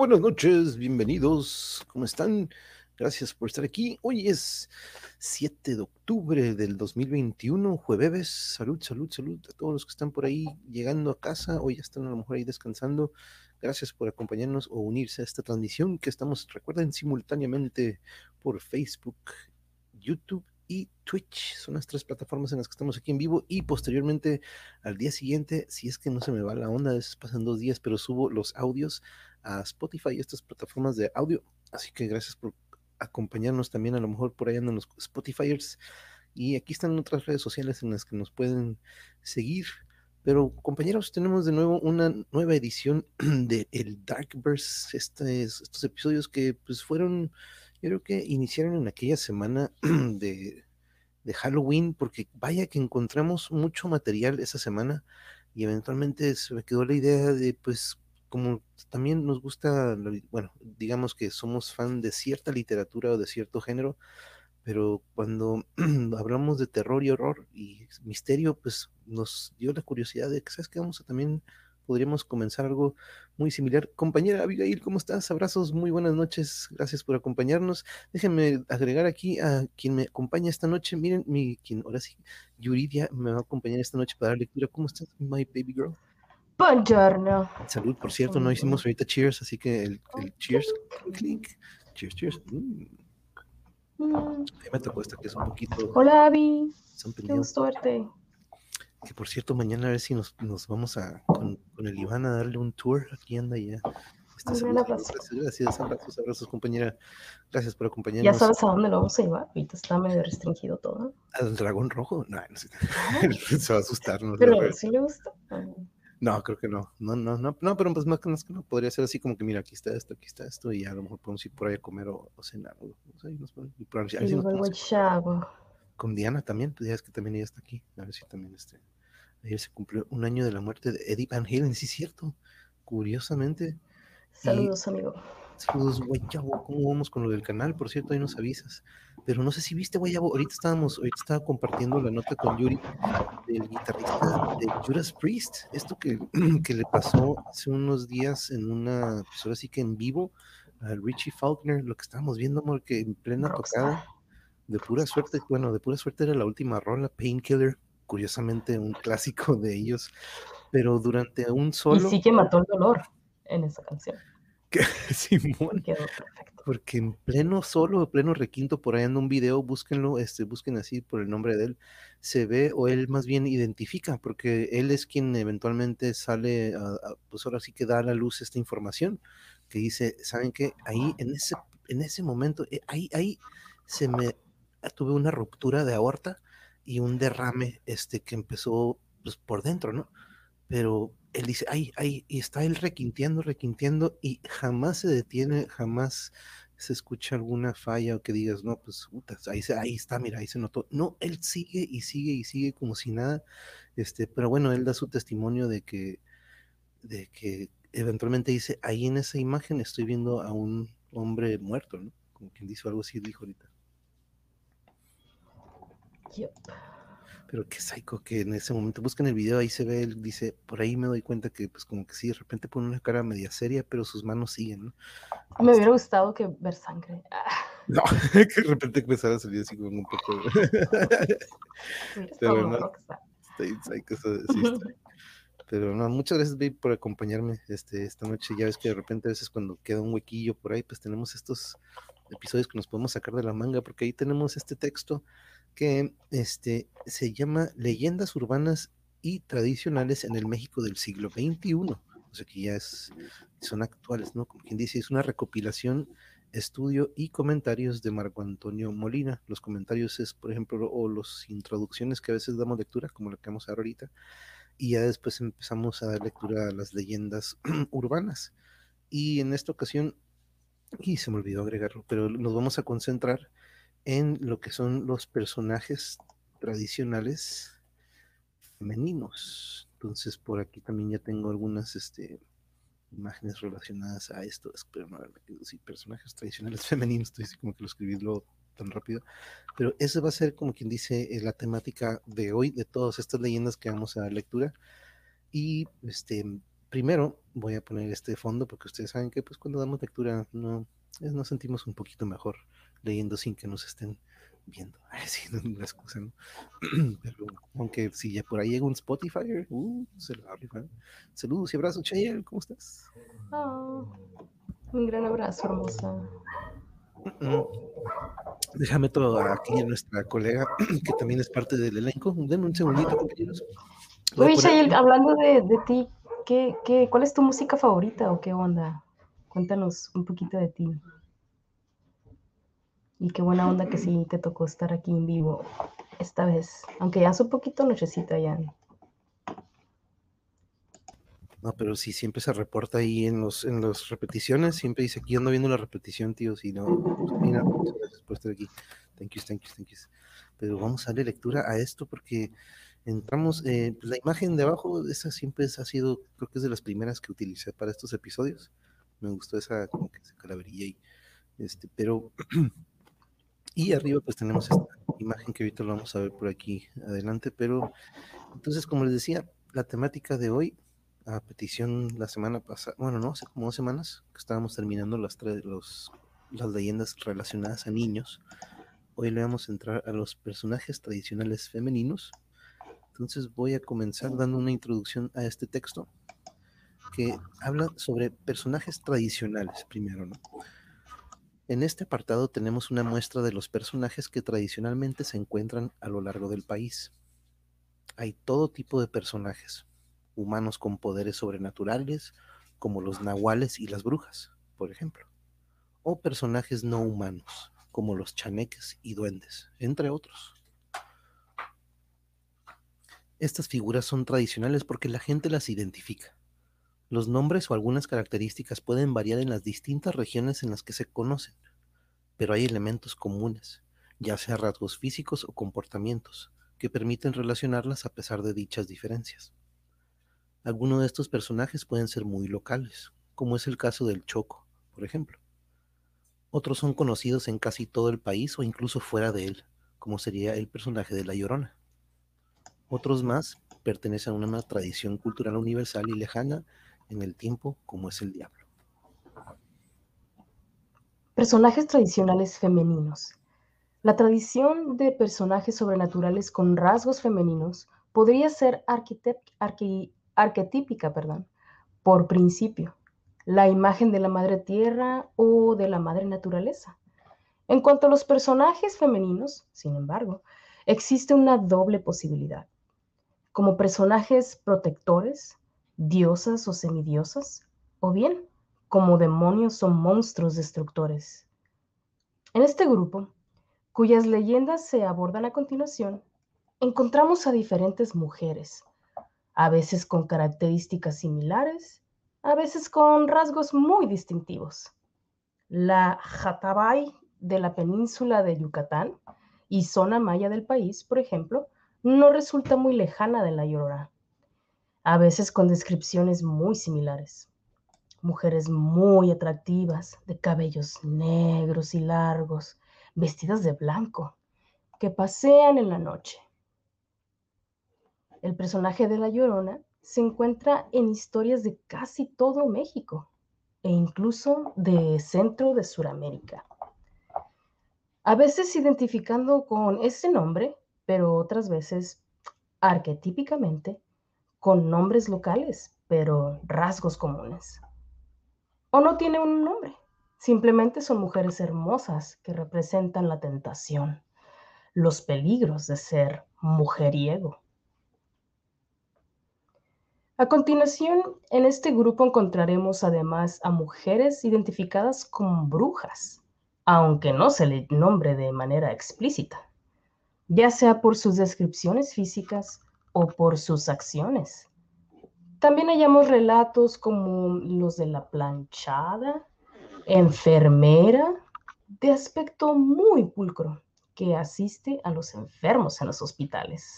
buenas noches, bienvenidos, ¿cómo están? Gracias por estar aquí. Hoy es 7 de octubre del 2021, jueves. Salud, salud, salud a todos los que están por ahí llegando a casa. Hoy ya están a lo mejor ahí descansando. Gracias por acompañarnos o unirse a esta transmisión que estamos, recuerden, simultáneamente por Facebook, YouTube y Twitch. Son las tres plataformas en las que estamos aquí en vivo y posteriormente al día siguiente, si es que no se me va la onda, a pasan dos días, pero subo los audios a Spotify y estas plataformas de audio. Así que gracias por acompañarnos también, a lo mejor por ahí andan los Spotifyers. Y aquí están otras redes sociales en las que nos pueden seguir. Pero compañeros, tenemos de nuevo una nueva edición de El Darkverse, este, estos episodios que pues fueron yo creo que iniciaron en aquella semana de, de Halloween, porque vaya que encontramos mucho material esa semana y eventualmente se me quedó la idea de, pues, como también nos gusta, bueno, digamos que somos fan de cierta literatura o de cierto género, pero cuando hablamos de terror y horror y misterio, pues nos dio la curiosidad de que, ¿sabes qué? Vamos a también podríamos comenzar algo muy similar. Compañera Abigail, ¿cómo estás? Abrazos, muy buenas noches, gracias por acompañarnos. Déjenme agregar aquí a quien me acompaña esta noche. Miren, mi, quien ahora sí, Yuridia me va a acompañar esta noche para dar lectura. ¿Cómo estás, my baby girl? Buongiorno. Salud, por cierto, no hicimos ahorita cheers, así que el, cheers, cheers, cheers. Mm. Mm. Me tocó esta que es un poquito. Hola, Abby. Qué gusto verte. Que por cierto, mañana a ver si nos, nos vamos a con, con, el Iván a darle un tour. Aquí anda ya. Gracias, gracias, abrazos, abrazos, compañera. Gracias por acompañarnos. ¿Ya sabes a dónde lo vamos a llevar? Ahorita está medio restringido todo. ¿Al dragón rojo? No, no sé. Se va a asustar. No, pero sí le gusta. No, creo que no. No, no, no, no, pero pues más que, más que no. Podría ser así como que, mira, aquí está esto, aquí está esto, y a lo mejor podemos ir por ahí a comer o, o cenar. O, sea, nos podemos, y por ahí, nos con Diana también, pues ya es que también ella está aquí. A ver si también este. Ayer se cumplió un año de la muerte de Eddie Van Halen, sí es cierto. Curiosamente. Saludos, amigo. Saludos, Guayabo. ¿Cómo vamos con lo del canal? Por cierto, ahí nos avisas. Pero no sé si viste, Guayabo. Ahorita estábamos, ahorita estaba compartiendo la nota con Yuri del guitarrista de Judas Priest. Esto que, que le pasó hace unos días en una, pues ahora sí que en vivo, a Richie Faulkner, lo que estábamos viendo, amor, que en plena tocada de pura suerte, bueno, de pura suerte era la última rola, Painkiller, curiosamente un clásico de ellos, pero durante un solo... Y sí que mató el dolor en esa canción. Simón. Quedó perfecto. Porque en pleno solo, en pleno requinto, por ahí en un video, búsquenlo, este, busquen así por el nombre de él, se ve o él más bien identifica, porque él es quien eventualmente sale, pues ahora sí que da a la luz esta información, que dice, ¿saben qué? Ahí, en ese, en ese momento, eh, ahí, ahí se me tuve una ruptura de aorta y un derrame este, que empezó pues, por dentro, ¿no? Pero él dice, ay, ay, y está él requinteando, requinteando, y jamás se detiene, jamás se escucha alguna falla o que digas, no, pues, ahí, ahí está, mira, ahí se notó. No, él sigue y sigue y sigue como si nada, este, pero bueno, él da su testimonio de que, de que eventualmente dice, ahí en esa imagen estoy viendo a un hombre muerto, ¿no? Como quien dice algo así, dijo ahorita. Pero qué psycho que en ese momento buscan el video, ahí se ve, él dice, por ahí me doy cuenta que pues como que sí, de repente pone una cara media seria, pero sus manos siguen, ¿no? Me hubiera gustado que ver sangre. No, que de repente empezara a salir así como un poco. pero no, Pero no, muchas gracias, babe, por acompañarme este, esta noche. Ya ves que de repente a veces cuando queda un huequillo por ahí, pues tenemos estos episodios que nos podemos sacar de la manga, porque ahí tenemos este texto que este, se llama Leyendas Urbanas y Tradicionales en el México del siglo XXI. O sea que ya es, son actuales, ¿no? Como quien dice, es una recopilación, estudio y comentarios de Marco Antonio Molina. Los comentarios es, por ejemplo, o las introducciones que a veces damos lectura, como la que vamos a dar ahorita, y ya después empezamos a dar lectura a las leyendas urbanas. Y en esta ocasión, y se me olvidó agregarlo, pero nos vamos a concentrar en lo que son los personajes tradicionales femeninos. Entonces, por aquí también ya tengo algunas este, imágenes relacionadas a esto. Espero no haberme sí, personajes tradicionales femeninos, estoy como que lo escribí tan rápido. Pero esa va a ser, como quien dice, eh, la temática de hoy, de todas estas leyendas que vamos a dar lectura. Y este, primero voy a poner este fondo porque ustedes saben que pues cuando damos lectura no nos sentimos un poquito mejor leyendo sin que nos estén viendo. Ay, sí, no es una excusa, ¿no? Pero aunque si ya por ahí llega un Spotify, uh, se lo arriba. Saludos y abrazos, Chayel, ¿cómo estás? Oh, un gran abrazo, hermosa. Déjame todo aquí a nuestra colega, que también es parte del elenco. Denme un segundito, compañeros. Oye, Chayel, hablando de, de ti, ¿qué, qué, cuál es tu música favorita o qué onda? Cuéntanos un poquito de ti. Y qué buena onda que sí te tocó estar aquí en vivo esta vez, aunque ya hace un poquito nochecita ya. No, pero sí, siempre se reporta ahí en los en las repeticiones, siempre dice aquí ando viendo la repetición, tío, si no, pues, mira, gracias por estar aquí. Thank you, thank you, thank you. Pero vamos a darle lectura a esto porque entramos, eh, pues la imagen de abajo, esa siempre ha sido, creo que es de las primeras que utilicé para estos episodios. Me gustó esa, como que esa calaverilla ahí. Este, pero Y arriba pues tenemos esta imagen que ahorita lo vamos a ver por aquí adelante, pero entonces como les decía, la temática de hoy, a petición la semana pasada, bueno, no, hace como dos semanas que estábamos terminando las, los, las leyendas relacionadas a niños, hoy le vamos a entrar a los personajes tradicionales femeninos, entonces voy a comenzar dando una introducción a este texto que habla sobre personajes tradicionales primero, ¿no? En este apartado tenemos una muestra de los personajes que tradicionalmente se encuentran a lo largo del país. Hay todo tipo de personajes, humanos con poderes sobrenaturales, como los nahuales y las brujas, por ejemplo, o personajes no humanos, como los chaneques y duendes, entre otros. Estas figuras son tradicionales porque la gente las identifica. Los nombres o algunas características pueden variar en las distintas regiones en las que se conocen, pero hay elementos comunes, ya sea rasgos físicos o comportamientos, que permiten relacionarlas a pesar de dichas diferencias. Algunos de estos personajes pueden ser muy locales, como es el caso del Choco, por ejemplo. Otros son conocidos en casi todo el país o incluso fuera de él, como sería el personaje de La Llorona. Otros más pertenecen a una tradición cultural universal y lejana en el tiempo como es el diablo. Personajes tradicionales femeninos. La tradición de personajes sobrenaturales con rasgos femeninos podría ser arquetípica perdón, por principio, la imagen de la madre tierra o de la madre naturaleza. En cuanto a los personajes femeninos, sin embargo, existe una doble posibilidad. Como personajes protectores, diosas o semidiosas, o bien como demonios o monstruos destructores. En este grupo, cuyas leyendas se abordan a continuación, encontramos a diferentes mujeres, a veces con características similares, a veces con rasgos muy distintivos. La Jatabay de la península de Yucatán y zona maya del país, por ejemplo, no resulta muy lejana de la Llorona a veces con descripciones muy similares. Mujeres muy atractivas, de cabellos negros y largos, vestidas de blanco, que pasean en la noche. El personaje de La Llorona se encuentra en historias de casi todo México e incluso de centro de Sudamérica. A veces identificando con ese nombre, pero otras veces arquetípicamente con nombres locales, pero rasgos comunes. O no tiene un nombre, simplemente son mujeres hermosas que representan la tentación, los peligros de ser mujeriego. A continuación, en este grupo encontraremos además a mujeres identificadas como brujas, aunque no se le nombre de manera explícita, ya sea por sus descripciones físicas o por sus acciones. También hallamos relatos como los de la planchada, enfermera, de aspecto muy pulcro, que asiste a los enfermos en los hospitales.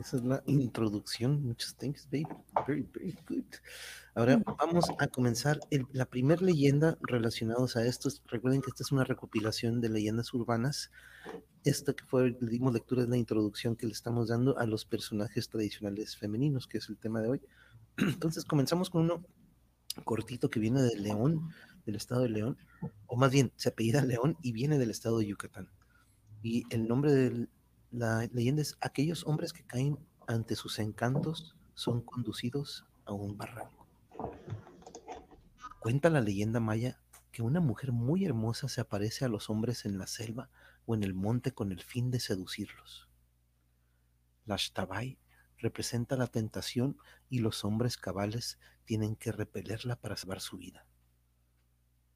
Esa es la introducción. Muchas thanks, babe. Very, very good. Ahora vamos a comenzar la primera leyenda relacionados a esto. Recuerden que esta es una recopilación de leyendas urbanas. Esta que fue, le dimos lectura es la introducción que le estamos dando a los personajes tradicionales femeninos, que es el tema de hoy. Entonces comenzamos con uno cortito que viene de León, del estado de León, o más bien se apellida León y viene del estado de Yucatán. Y el nombre del la leyenda es, aquellos hombres que caen ante sus encantos son conducidos a un barranco. Cuenta la leyenda maya que una mujer muy hermosa se aparece a los hombres en la selva o en el monte con el fin de seducirlos. La Shtabai representa la tentación y los hombres cabales tienen que repelerla para salvar su vida.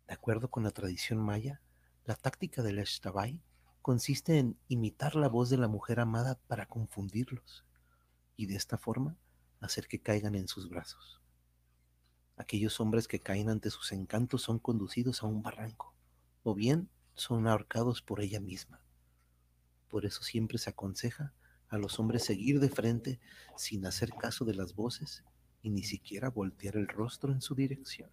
De acuerdo con la tradición maya, la táctica del Shtabai consiste en imitar la voz de la mujer amada para confundirlos y de esta forma hacer que caigan en sus brazos. Aquellos hombres que caen ante sus encantos son conducidos a un barranco o bien son ahorcados por ella misma. Por eso siempre se aconseja a los hombres seguir de frente sin hacer caso de las voces y ni siquiera voltear el rostro en su dirección.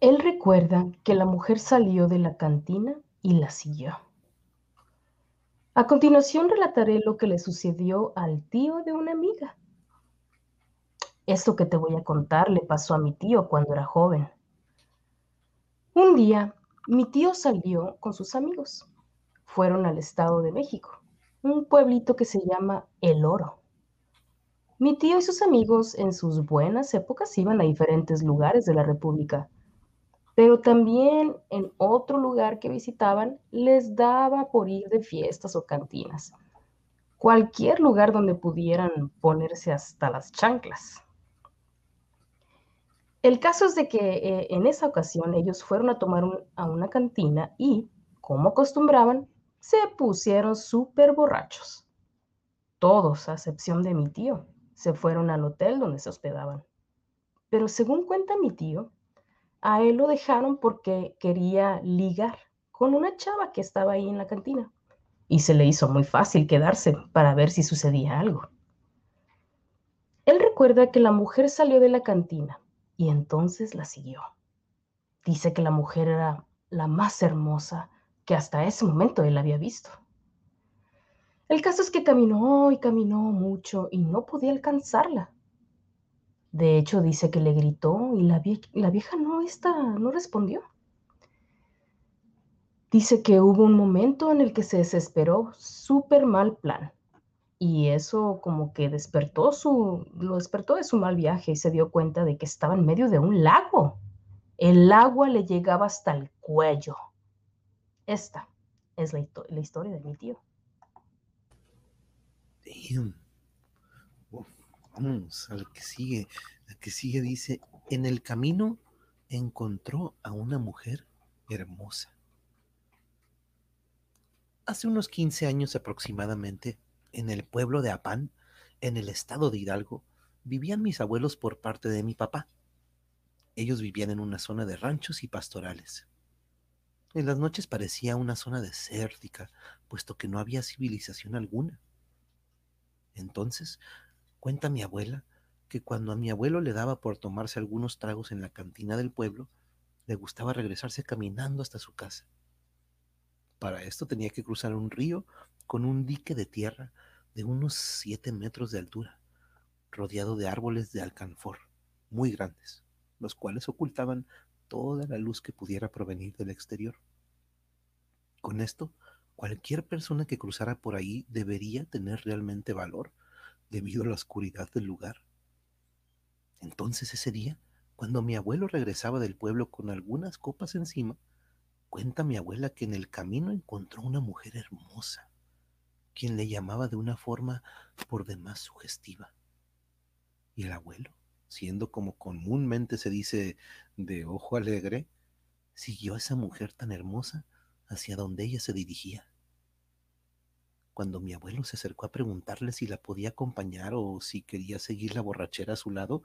Él recuerda que la mujer salió de la cantina y la siguió. A continuación relataré lo que le sucedió al tío de una amiga. Esto que te voy a contar le pasó a mi tío cuando era joven. Un día, mi tío salió con sus amigos. Fueron al Estado de México, un pueblito que se llama El Oro. Mi tío y sus amigos en sus buenas épocas iban a diferentes lugares de la República pero también en otro lugar que visitaban les daba por ir de fiestas o cantinas. Cualquier lugar donde pudieran ponerse hasta las chanclas. El caso es de que eh, en esa ocasión ellos fueron a tomar a una cantina y, como acostumbraban, se pusieron súper borrachos. Todos, a excepción de mi tío, se fueron al hotel donde se hospedaban. Pero según cuenta mi tío, a él lo dejaron porque quería ligar con una chava que estaba ahí en la cantina y se le hizo muy fácil quedarse para ver si sucedía algo. Él recuerda que la mujer salió de la cantina y entonces la siguió. Dice que la mujer era la más hermosa que hasta ese momento él había visto. El caso es que caminó y caminó mucho y no podía alcanzarla. De hecho, dice que le gritó y la, vieja no, no respondió. Dice que hubo un momento en el que se desesperó, súper mal plan. Y eso como que despertó su, lo despertó de su mal viaje y se dio cuenta de que estaba en medio de un lago. El agua le llegaba hasta el cuello. Esta es la, historia de mi tío. Vamos al que sigue. La que sigue dice, en el camino encontró a una mujer hermosa. Hace unos 15 años aproximadamente, en el pueblo de Apán, en el estado de Hidalgo, vivían mis abuelos por parte de mi papá. Ellos vivían en una zona de ranchos y pastorales. En las noches parecía una zona desértica, puesto que no había civilización alguna. Entonces Cuenta mi abuela que cuando a mi abuelo le daba por tomarse algunos tragos en la cantina del pueblo, le gustaba regresarse caminando hasta su casa. Para esto tenía que cruzar un río con un dique de tierra de unos siete metros de altura, rodeado de árboles de alcanfor muy grandes, los cuales ocultaban toda la luz que pudiera provenir del exterior. Con esto, cualquier persona que cruzara por ahí debería tener realmente valor debido a la oscuridad del lugar. Entonces ese día, cuando mi abuelo regresaba del pueblo con algunas copas encima, cuenta mi abuela que en el camino encontró una mujer hermosa, quien le llamaba de una forma por demás sugestiva. Y el abuelo, siendo como comúnmente se dice de ojo alegre, siguió a esa mujer tan hermosa hacia donde ella se dirigía. Cuando mi abuelo se acercó a preguntarle si la podía acompañar o si quería seguir la borrachera a su lado,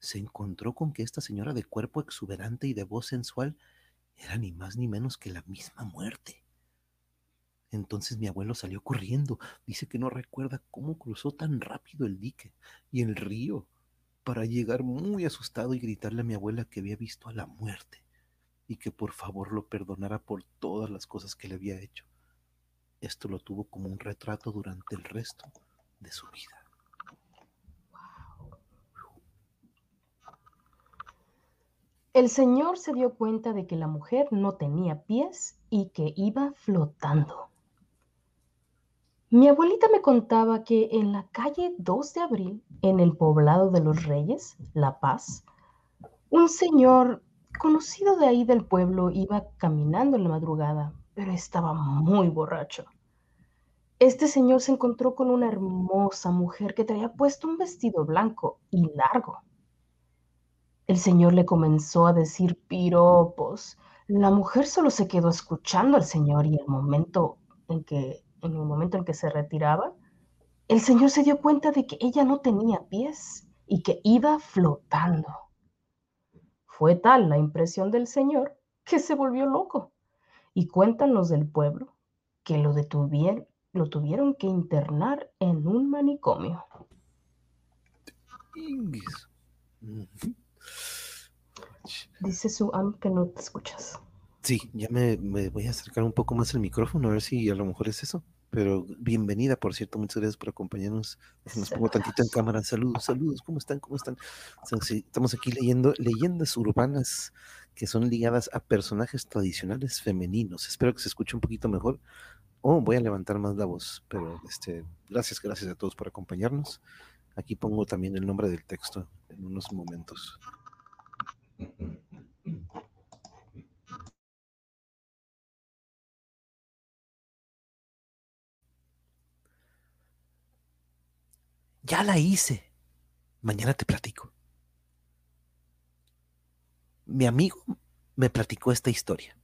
se encontró con que esta señora de cuerpo exuberante y de voz sensual era ni más ni menos que la misma muerte. Entonces mi abuelo salió corriendo. Dice que no recuerda cómo cruzó tan rápido el dique y el río para llegar muy asustado y gritarle a mi abuela que había visto a la muerte y que por favor lo perdonara por todas las cosas que le había hecho. Esto lo tuvo como un retrato durante el resto de su vida. El señor se dio cuenta de que la mujer no tenía pies y que iba flotando. Mi abuelita me contaba que en la calle 2 de abril, en el poblado de los Reyes, La Paz, un señor conocido de ahí del pueblo iba caminando en la madrugada, pero estaba muy borracho. Este señor se encontró con una hermosa mujer que traía puesto un vestido blanco y largo. El señor le comenzó a decir piropos. La mujer solo se quedó escuchando al señor y el momento en que en el momento en que se retiraba, el señor se dio cuenta de que ella no tenía pies y que iba flotando. Fue tal la impresión del señor que se volvió loco. Y cuentan los del pueblo que lo detuvieron, lo tuvieron que internar en un manicomio. Dice su am que no te escuchas. Sí, ya me, voy a acercar un poco más el micrófono, a ver si a lo mejor es eso. Pero bienvenida, por cierto, muchas gracias por acompañarnos. Nos pongo tantito en cámara. Saludos, saludos, ¿cómo están? ¿Cómo están? Estamos aquí leyendo leyendas urbanas que son ligadas a personajes tradicionales femeninos. Espero que se escuche un poquito mejor. Oh, voy a levantar más la voz, pero este, gracias, gracias a todos por acompañarnos. Aquí pongo también el nombre del texto en unos momentos. Ya la hice. Mañana te platico. Mi amigo me platicó esta historia.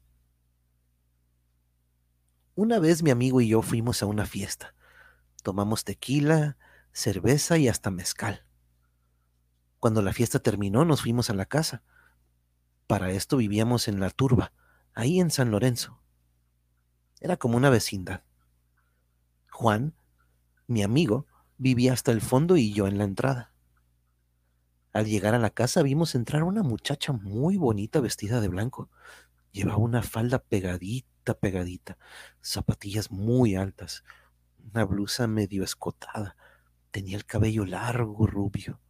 Una vez mi amigo y yo fuimos a una fiesta. Tomamos tequila, cerveza y hasta mezcal. Cuando la fiesta terminó nos fuimos a la casa. Para esto vivíamos en La Turba, ahí en San Lorenzo. Era como una vecindad. Juan, mi amigo, vivía hasta el fondo y yo en la entrada. Al llegar a la casa vimos entrar una muchacha muy bonita vestida de blanco. Llevaba una falda pegadita, pegadita, zapatillas muy altas, una blusa medio escotada. Tenía el cabello largo, rubio.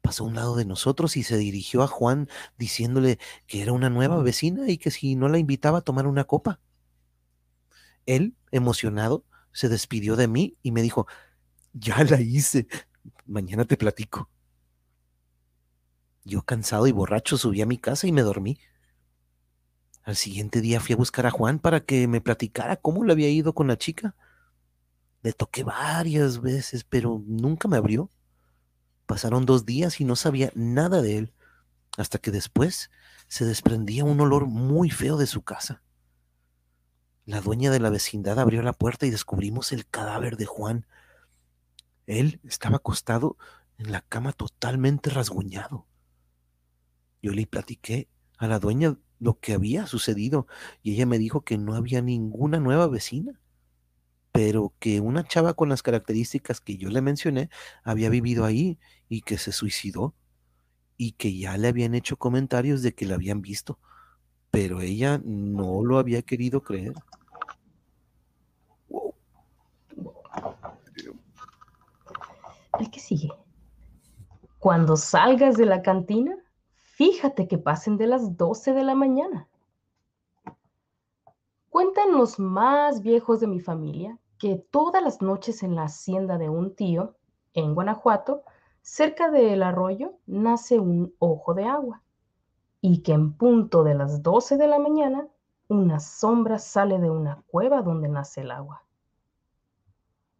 Pasó a un lado de nosotros y se dirigió a Juan diciéndole que era una nueva vecina y que si no la invitaba a tomar una copa. Él, emocionado, se despidió de mí y me dijo, ya la hice. Mañana te platico. Yo cansado y borracho subí a mi casa y me dormí. Al siguiente día fui a buscar a Juan para que me platicara cómo le había ido con la chica. Le toqué varias veces, pero nunca me abrió. Pasaron dos días y no sabía nada de él, hasta que después se desprendía un olor muy feo de su casa. La dueña de la vecindad abrió la puerta y descubrimos el cadáver de Juan, él estaba acostado en la cama totalmente rasguñado. Yo le platiqué a la dueña lo que había sucedido y ella me dijo que no había ninguna nueva vecina, pero que una chava con las características que yo le mencioné había vivido ahí y que se suicidó y que ya le habían hecho comentarios de que la habían visto, pero ella no lo había querido creer. El que sigue. Cuando salgas de la cantina, fíjate que pasen de las 12 de la mañana. Cuentan los más viejos de mi familia que todas las noches en la hacienda de un tío, en Guanajuato, cerca del arroyo, nace un ojo de agua y que en punto de las 12 de la mañana una sombra sale de una cueva donde nace el agua.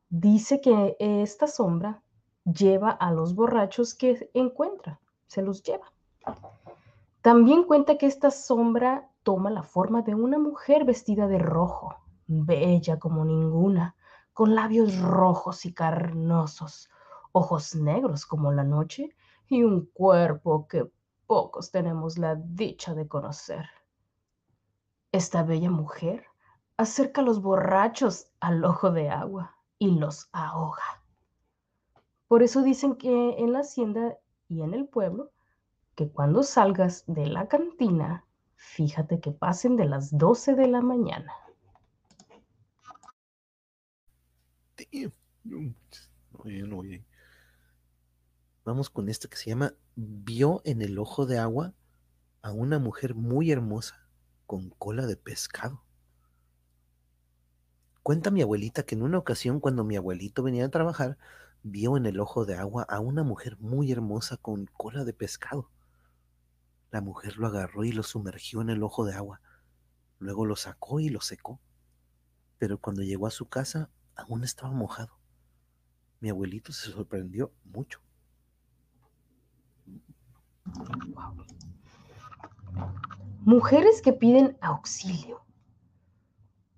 Dice que esta sombra lleva a los borrachos que encuentra, se los lleva. También cuenta que esta sombra toma la forma de una mujer vestida de rojo, bella como ninguna, con labios rojos y carnosos, ojos negros como la noche y un cuerpo que pocos tenemos la dicha de conocer. Esta bella mujer acerca a los borrachos al ojo de agua y los ahoga. Por eso dicen que en la hacienda y en el pueblo, que cuando salgas de la cantina, fíjate que pasen de las 12 de la mañana. Vamos con esta que se llama Vio en el ojo de agua a una mujer muy hermosa con cola de pescado. Cuenta mi abuelita que en una ocasión cuando mi abuelito venía a trabajar, vio en el ojo de agua a una mujer muy hermosa con cola de pescado. La mujer lo agarró y lo sumergió en el ojo de agua. Luego lo sacó y lo secó. Pero cuando llegó a su casa, aún estaba mojado. Mi abuelito se sorprendió mucho. Mujeres que piden auxilio.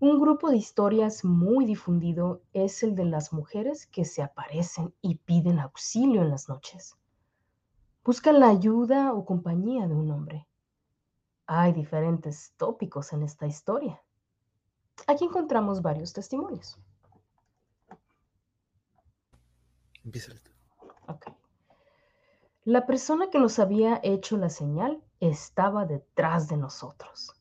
Un grupo de historias muy difundido es el de las mujeres que se aparecen y piden auxilio en las noches. Buscan la ayuda o compañía de un hombre. Hay diferentes tópicos en esta historia. Aquí encontramos varios testimonios. Empieza okay. La persona que nos había hecho la señal estaba detrás de nosotros.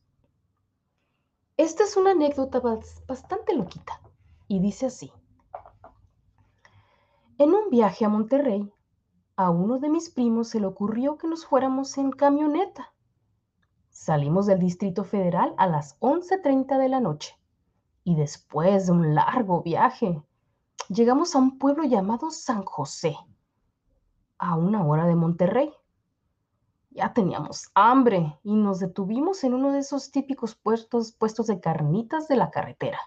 Esta es una anécdota bastante loquita y dice así. En un viaje a Monterrey, a uno de mis primos se le ocurrió que nos fuéramos en camioneta. Salimos del Distrito Federal a las 11.30 de la noche y después de un largo viaje, llegamos a un pueblo llamado San José, a una hora de Monterrey. Ya teníamos hambre y nos detuvimos en uno de esos típicos puestos, puestos de carnitas de la carretera.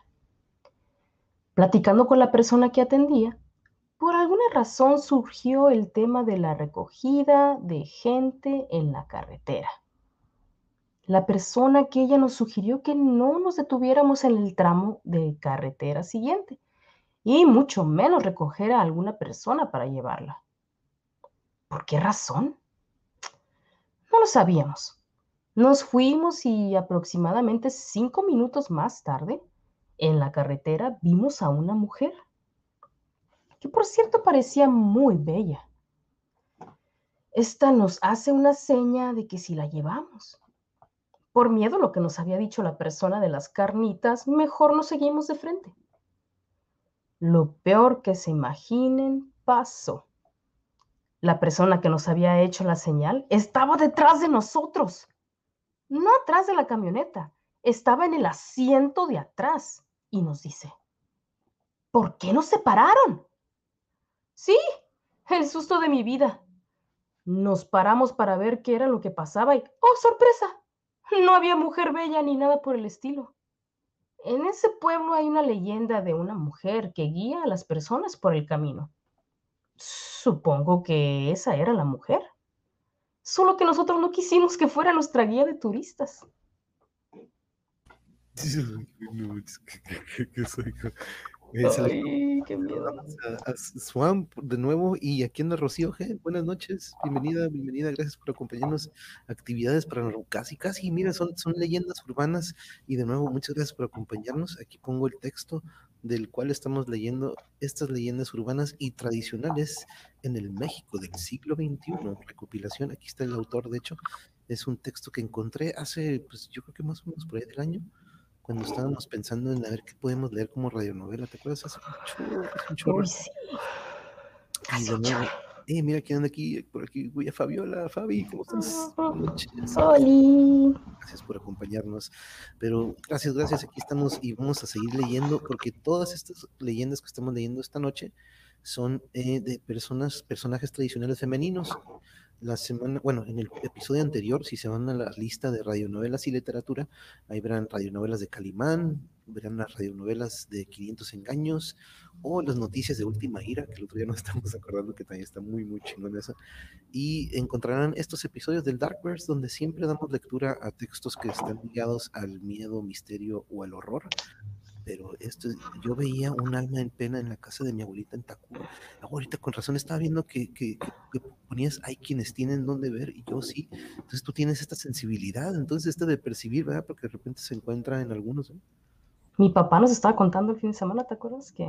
Platicando con la persona que atendía, por alguna razón surgió el tema de la recogida de gente en la carretera. La persona que ella nos sugirió que no nos detuviéramos en el tramo de carretera siguiente y mucho menos recoger a alguna persona para llevarla. ¿Por qué razón? Lo sabíamos. Nos fuimos y aproximadamente cinco minutos más tarde, en la carretera vimos a una mujer, que por cierto parecía muy bella. Esta nos hace una seña de que si la llevamos. Por miedo a lo que nos había dicho la persona de las carnitas, mejor nos seguimos de frente. Lo peor que se imaginen pasó. La persona que nos había hecho la señal estaba detrás de nosotros, no atrás de la camioneta, estaba en el asiento de atrás y nos dice, ¿por qué nos separaron? Sí, el susto de mi vida. Nos paramos para ver qué era lo que pasaba y, ¡oh, sorpresa! No había mujer bella ni nada por el estilo. En ese pueblo hay una leyenda de una mujer que guía a las personas por el camino. Supongo que esa era la mujer. Solo que nosotros no quisimos que fuera nuestra guía de turistas. Ay, qué miedo. A, Swan de nuevo y aquí anda Rocío G. Buenas noches, bienvenida, bienvenida, gracias por acompañarnos. Actividades para casi, casi, mira, son, son leyendas urbanas y de nuevo muchas gracias por acompañarnos. Aquí pongo el texto del cual estamos leyendo estas leyendas urbanas y tradicionales en el México del siglo XXI. Recopilación, aquí está el autor, de hecho, es un texto que encontré hace, pues yo creo que más o menos por ahí del año cuando estábamos pensando en a ver qué podemos leer como radionovela, ¿te acuerdas? Hace un chorro, sí. Eh, mira quién anda aquí, por aquí, voy a Fabiola, Fabi, ¿cómo estás? Buenas noches. Gracias por acompañarnos. Pero gracias, gracias, aquí estamos y vamos a seguir leyendo porque todas estas leyendas que estamos leyendo esta noche son eh, de personas, personajes tradicionales femeninos la semana, bueno, en el episodio anterior, si se van a la lista de radionovelas y literatura, ahí verán radionovelas de Calimán, verán las radionovelas de 500 engaños o las noticias de Última Ira, que el otro día nos estamos acordando que también está muy, muy chingón esa. Y encontrarán estos episodios del Darkverse donde siempre damos lectura a textos que están ligados al miedo, misterio o al horror pero esto yo veía un alma en pena en la casa de mi abuelita en Tacuba. Ahorita con razón estaba viendo que, que, ponías, hay quienes tienen donde ver y yo sí. Entonces tú tienes esta sensibilidad, entonces esta de percibir, ¿verdad? Porque de repente se encuentra en algunos. Mi papá nos estaba contando el fin de semana, ¿te acuerdas? Que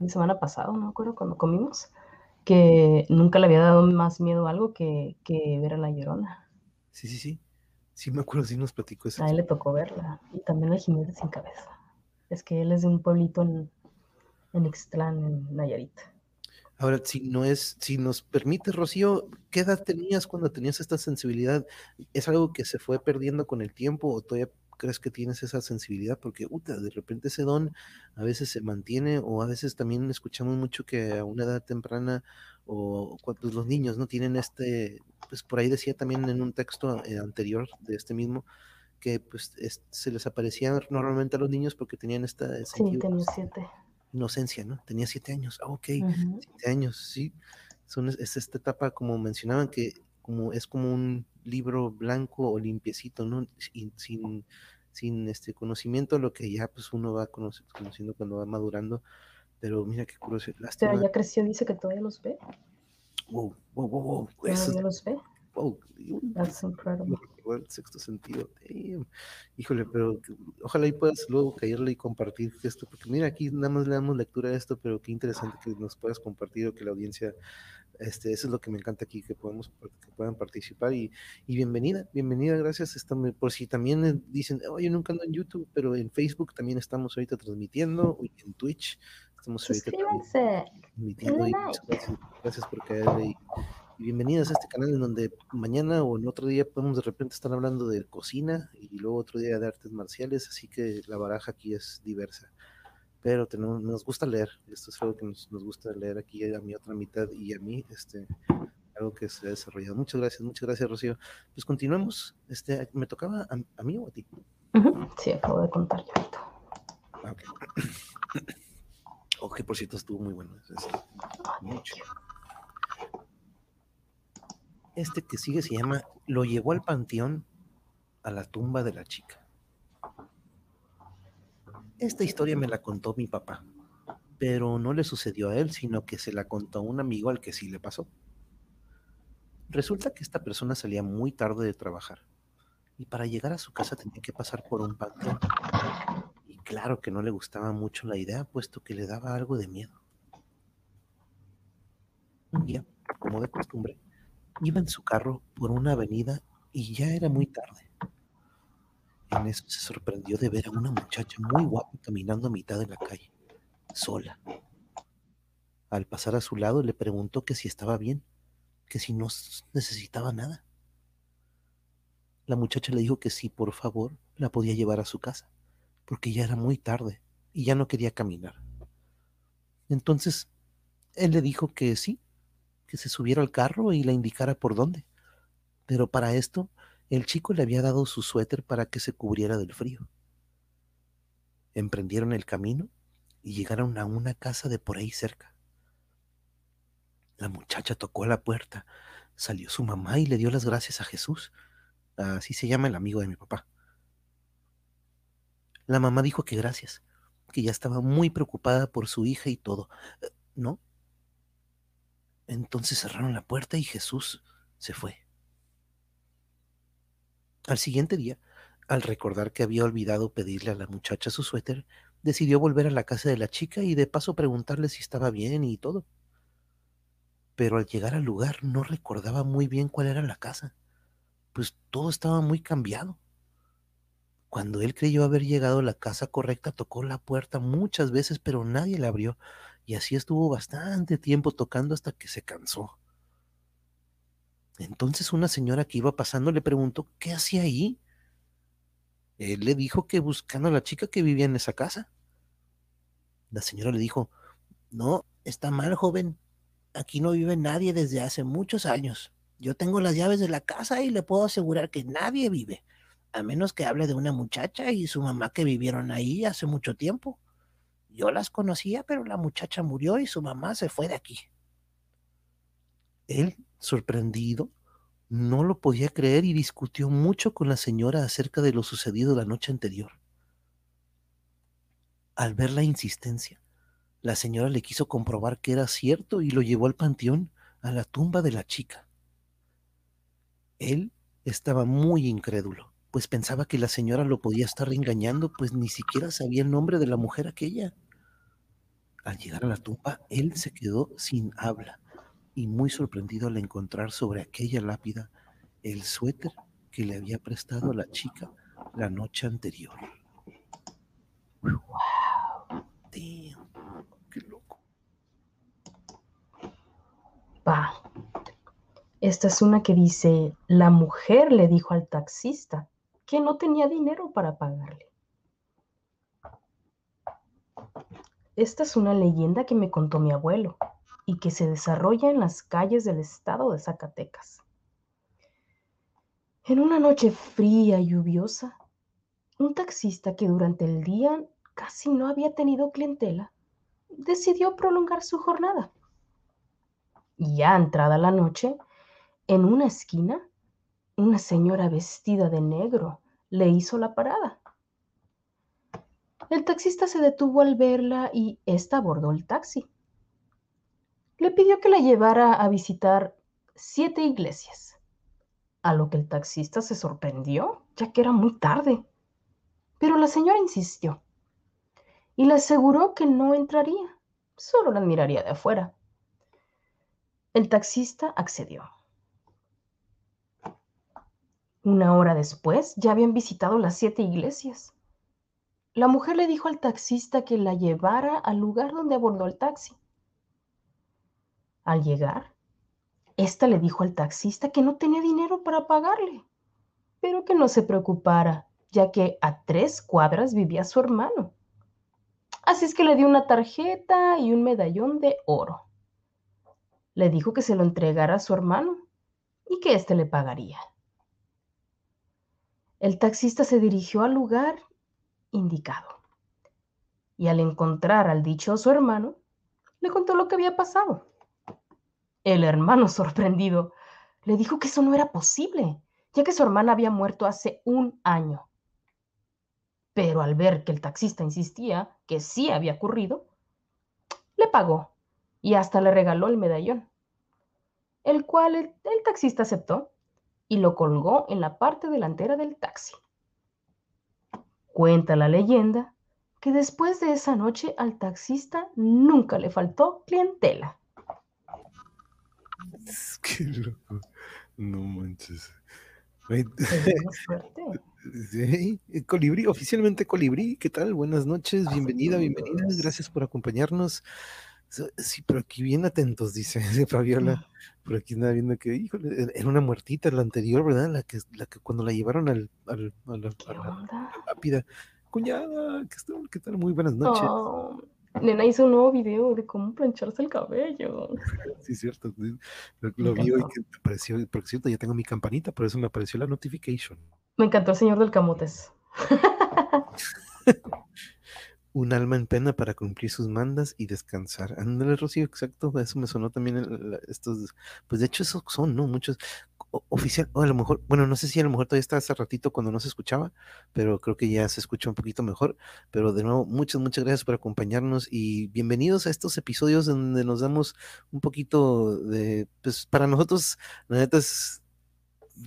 de semana pasado, no me acuerdo, cuando comimos, que nunca le había dado más miedo a algo que, que ver a la llorona. Sí, sí, sí. Sí, me acuerdo, sí nos platicó eso. A él le tocó verla. Y también a Jiménez sin cabeza. Es que él es de un pueblito en, en Ixtlán, en Nayarit. Ahora, si no es, si nos permite, Rocío, ¿qué edad tenías cuando tenías esta sensibilidad? ¿Es algo que se fue perdiendo con el tiempo o todavía crees que tienes esa sensibilidad? Porque uta, de repente ese don a veces se mantiene o a veces también escuchamos mucho que a una edad temprana o cuando los niños no tienen este, pues por ahí decía también en un texto eh, anterior de este mismo que pues se les aparecía normalmente a los niños porque tenían esta sí, tenía siete inocencia, ¿no? Tenía siete años, ah, ok, siete años, sí. Son, es esta etapa, como mencionaban, que como es como un libro blanco o limpiecito, ¿no? Sin, sin, sin este conocimiento, lo que ya pues uno va conociendo cuando va madurando. Pero mira qué curioso. Pero ya creció, dice que todavía los ve. Wow, wow, wow, wow. ¿Todavía los ve? Wow. That's incredible. El sexto sentido. Híjole, pero ojalá y puedas luego caerle y compartir esto, porque mira, aquí nada más le damos lectura a esto, pero qué interesante que nos puedas compartir o que la audiencia, este, eso es lo que me encanta aquí, que podemos, que puedan participar y, y bienvenida, bienvenida, gracias. Estamos, por si también dicen, oye, nunca ando en YouTube, pero en Facebook también estamos ahorita transmitiendo, y en Twitch estamos ahorita transmitiendo. Y gracias, gracias por caerle y bienvenidas a este canal en donde mañana o en otro día podemos de repente estar hablando de cocina y luego otro día de artes marciales, así que la baraja aquí es diversa. Pero tenemos, nos gusta leer, esto es algo que nos, gusta leer aquí a mi otra mitad y a mí, este, algo que se ha desarrollado. Muchas gracias, muchas gracias, Rocío. Pues continuamos. Este, ¿Me tocaba a, mí o a ti? Sí, acabo de contar yo esto. Ah, ok, por cierto, estuvo muy bueno. mucho. Este que sigue se llama Lo llevó al panteón a la tumba de la chica. Esta historia me la contó mi papá, pero no le sucedió a él, sino que se la contó a un amigo al que sí le pasó. Resulta que esta persona salía muy tarde de trabajar y para llegar a su casa tenía que pasar por un panteón. Y claro que no le gustaba mucho la idea, puesto que le daba algo de miedo. Un día, como de costumbre, Iba en su carro por una avenida y ya era muy tarde. En eso se sorprendió de ver a una muchacha muy guapa caminando a mitad de la calle, sola. Al pasar a su lado le preguntó que si estaba bien, que si no necesitaba nada. La muchacha le dijo que sí, por favor, la podía llevar a su casa, porque ya era muy tarde y ya no quería caminar. Entonces, él le dijo que sí, que se subiera al carro y le indicara por dónde. Pero para esto, el chico le había dado su suéter para que se cubriera del frío. Emprendieron el camino y llegaron a una casa de por ahí cerca. La muchacha tocó a la puerta, salió su mamá y le dio las gracias a Jesús. Así se llama el amigo de mi papá. La mamá dijo que gracias, que ya estaba muy preocupada por su hija y todo. ¿No? Entonces cerraron la puerta y Jesús se fue. Al siguiente día, al recordar que había olvidado pedirle a la muchacha su suéter, decidió volver a la casa de la chica y de paso preguntarle si estaba bien y todo. Pero al llegar al lugar no recordaba muy bien cuál era la casa, pues todo estaba muy cambiado. Cuando él creyó haber llegado a la casa correcta, tocó la puerta muchas veces, pero nadie la abrió y así estuvo bastante tiempo tocando hasta que se cansó. Entonces una señora que iba pasando le preguntó qué hacía ahí. Él le dijo que buscando a la chica que vivía en esa casa. La señora le dijo, no, está mal, joven. Aquí no vive nadie desde hace muchos años. Yo tengo las llaves de la casa y le puedo asegurar que nadie vive, a menos que hable de una muchacha y su mamá que vivieron ahí hace mucho tiempo. Yo las conocía, pero la muchacha murió y su mamá se fue de aquí. Él, sorprendido, no lo podía creer y discutió mucho con la señora acerca de lo sucedido la noche anterior. Al ver la insistencia, la señora le quiso comprobar que era cierto y lo llevó al panteón, a la tumba de la chica. Él estaba muy incrédulo pues pensaba que la señora lo podía estar engañando, pues ni siquiera sabía el nombre de la mujer aquella. Al llegar a la tumba, él se quedó sin habla y muy sorprendido al encontrar sobre aquella lápida el suéter que le había prestado a la chica la noche anterior. ¡Wow! ¡Qué loco! Va. Esta es una que dice, la mujer le dijo al taxista que no tenía dinero para pagarle. Esta es una leyenda que me contó mi abuelo y que se desarrolla en las calles del estado de Zacatecas. En una noche fría y lluviosa, un taxista que durante el día casi no había tenido clientela, decidió prolongar su jornada. Y ya entrada la noche, en una esquina, una señora vestida de negro le hizo la parada. El taxista se detuvo al verla y ésta abordó el taxi. Le pidió que la llevara a visitar siete iglesias, a lo que el taxista se sorprendió, ya que era muy tarde. Pero la señora insistió y le aseguró que no entraría, solo la admiraría de afuera. El taxista accedió. Una hora después ya habían visitado las siete iglesias. La mujer le dijo al taxista que la llevara al lugar donde abordó el taxi. Al llegar, ésta le dijo al taxista que no tenía dinero para pagarle, pero que no se preocupara, ya que a tres cuadras vivía su hermano. Así es que le dio una tarjeta y un medallón de oro. Le dijo que se lo entregara a su hermano y que éste le pagaría. El taxista se dirigió al lugar indicado y al encontrar al dichoso hermano, le contó lo que había pasado. El hermano, sorprendido, le dijo que eso no era posible, ya que su hermana había muerto hace un año pero al ver que el taxista insistía que sí había ocurrido, le pagó y hasta le regaló el medallón, el cual el, taxista aceptó y lo colgó en la parte delantera del taxi. Cuenta la leyenda que después de esa noche al taxista nunca le faltó clientela. Qué loco. No manches. Sí, eh, Colibrí, oficialmente Colibrí, ¿qué tal? Buenas noches, bienvenida, bienvenida, gracias por acompañarnos. Sí, pero aquí bien atentos, dice Fabiola. Por aquí nada viendo que, híjole, era una muertita la anterior, ¿verdad? La que, la que cuando la llevaron al, al, a, la, lápida. Cuñada, ¿qué tal? ¿Qué tal? Muy buenas noches. Nena hizo un nuevo video de cómo plancharse el cabello. Sí, cierto. Lo, vi hoy que me apareció, por cierto, ya tengo mi campanita, por eso me apareció la notification. Me encantó el señor del camotes. un alma en pena para cumplir sus mandas y descansar. Ándale, Rocío, exacto, eso me sonó también estos, pues de hecho esos son, ¿no? Muchos, oficial, o a lo mejor, bueno, no sé si a lo mejor todavía está hace ratito cuando no se escuchaba, pero creo que ya se escucha un poquito mejor. Pero de nuevo, muchas, muchas gracias por acompañarnos y bienvenidos a estos episodios donde nos damos un poquito de, pues para nosotros, la neta es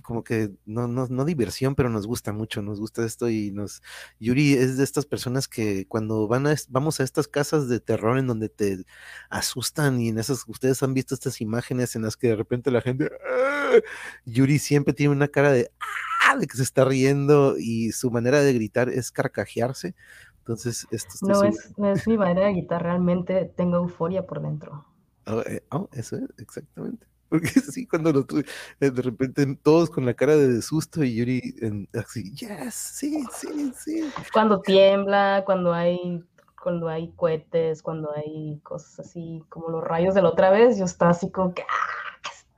como que no, no, no diversión, pero nos gusta mucho, nos gusta esto y nos... Yuri es de estas personas que cuando van a, vamos a estas casas de terror en donde te asustan y en esas, ustedes han visto estas imágenes en las que de repente la gente... ¡ah! Yuri siempre tiene una cara de... ¡ah! de que se está riendo y su manera de gritar es carcajearse. Entonces, esto no, es, no es mi manera de gritar, realmente tengo euforia por dentro. Oh, eh, oh eso es, exactamente. Porque sí, cuando lo tuve, eh, de repente todos con la cara de susto y Yuri así, yes, sí, sí, sí. Cuando tiembla, cuando hay, cuando hay cohetes, cuando hay cosas así, como los rayos de la otra vez, yo estaba así como que, ¡ah!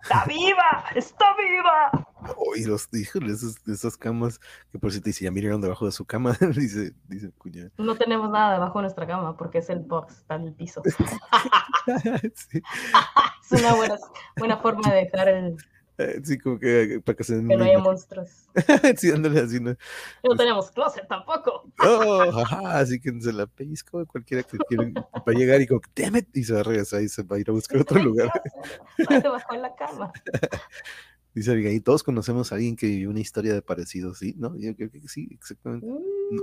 ¡Está viva! ¡Está viva! Oh, y los, híjole, esas, esas camas, que por si te dice, ya miraron debajo de su cama, dice, dice cuñada. No tenemos nada debajo de nuestra cama, porque es el box, está en el piso. sí. Es una buena, buena forma de dejar el, eh, Sí, como que para que se... Que no haya monstruos. sí, ándale así, ¿no? No tenemos closet tampoco. Oh, así que se la pellizco cualquiera que quiera va a llegar y como damn y se va a regresar y se va a ir a buscar otro lugar. Se bajó en la cama. Dice Abigail, todos conocemos a alguien que vivió una historia de parecido, ¿sí? ¿No? Yo creo que sí, exactamente. Mm, no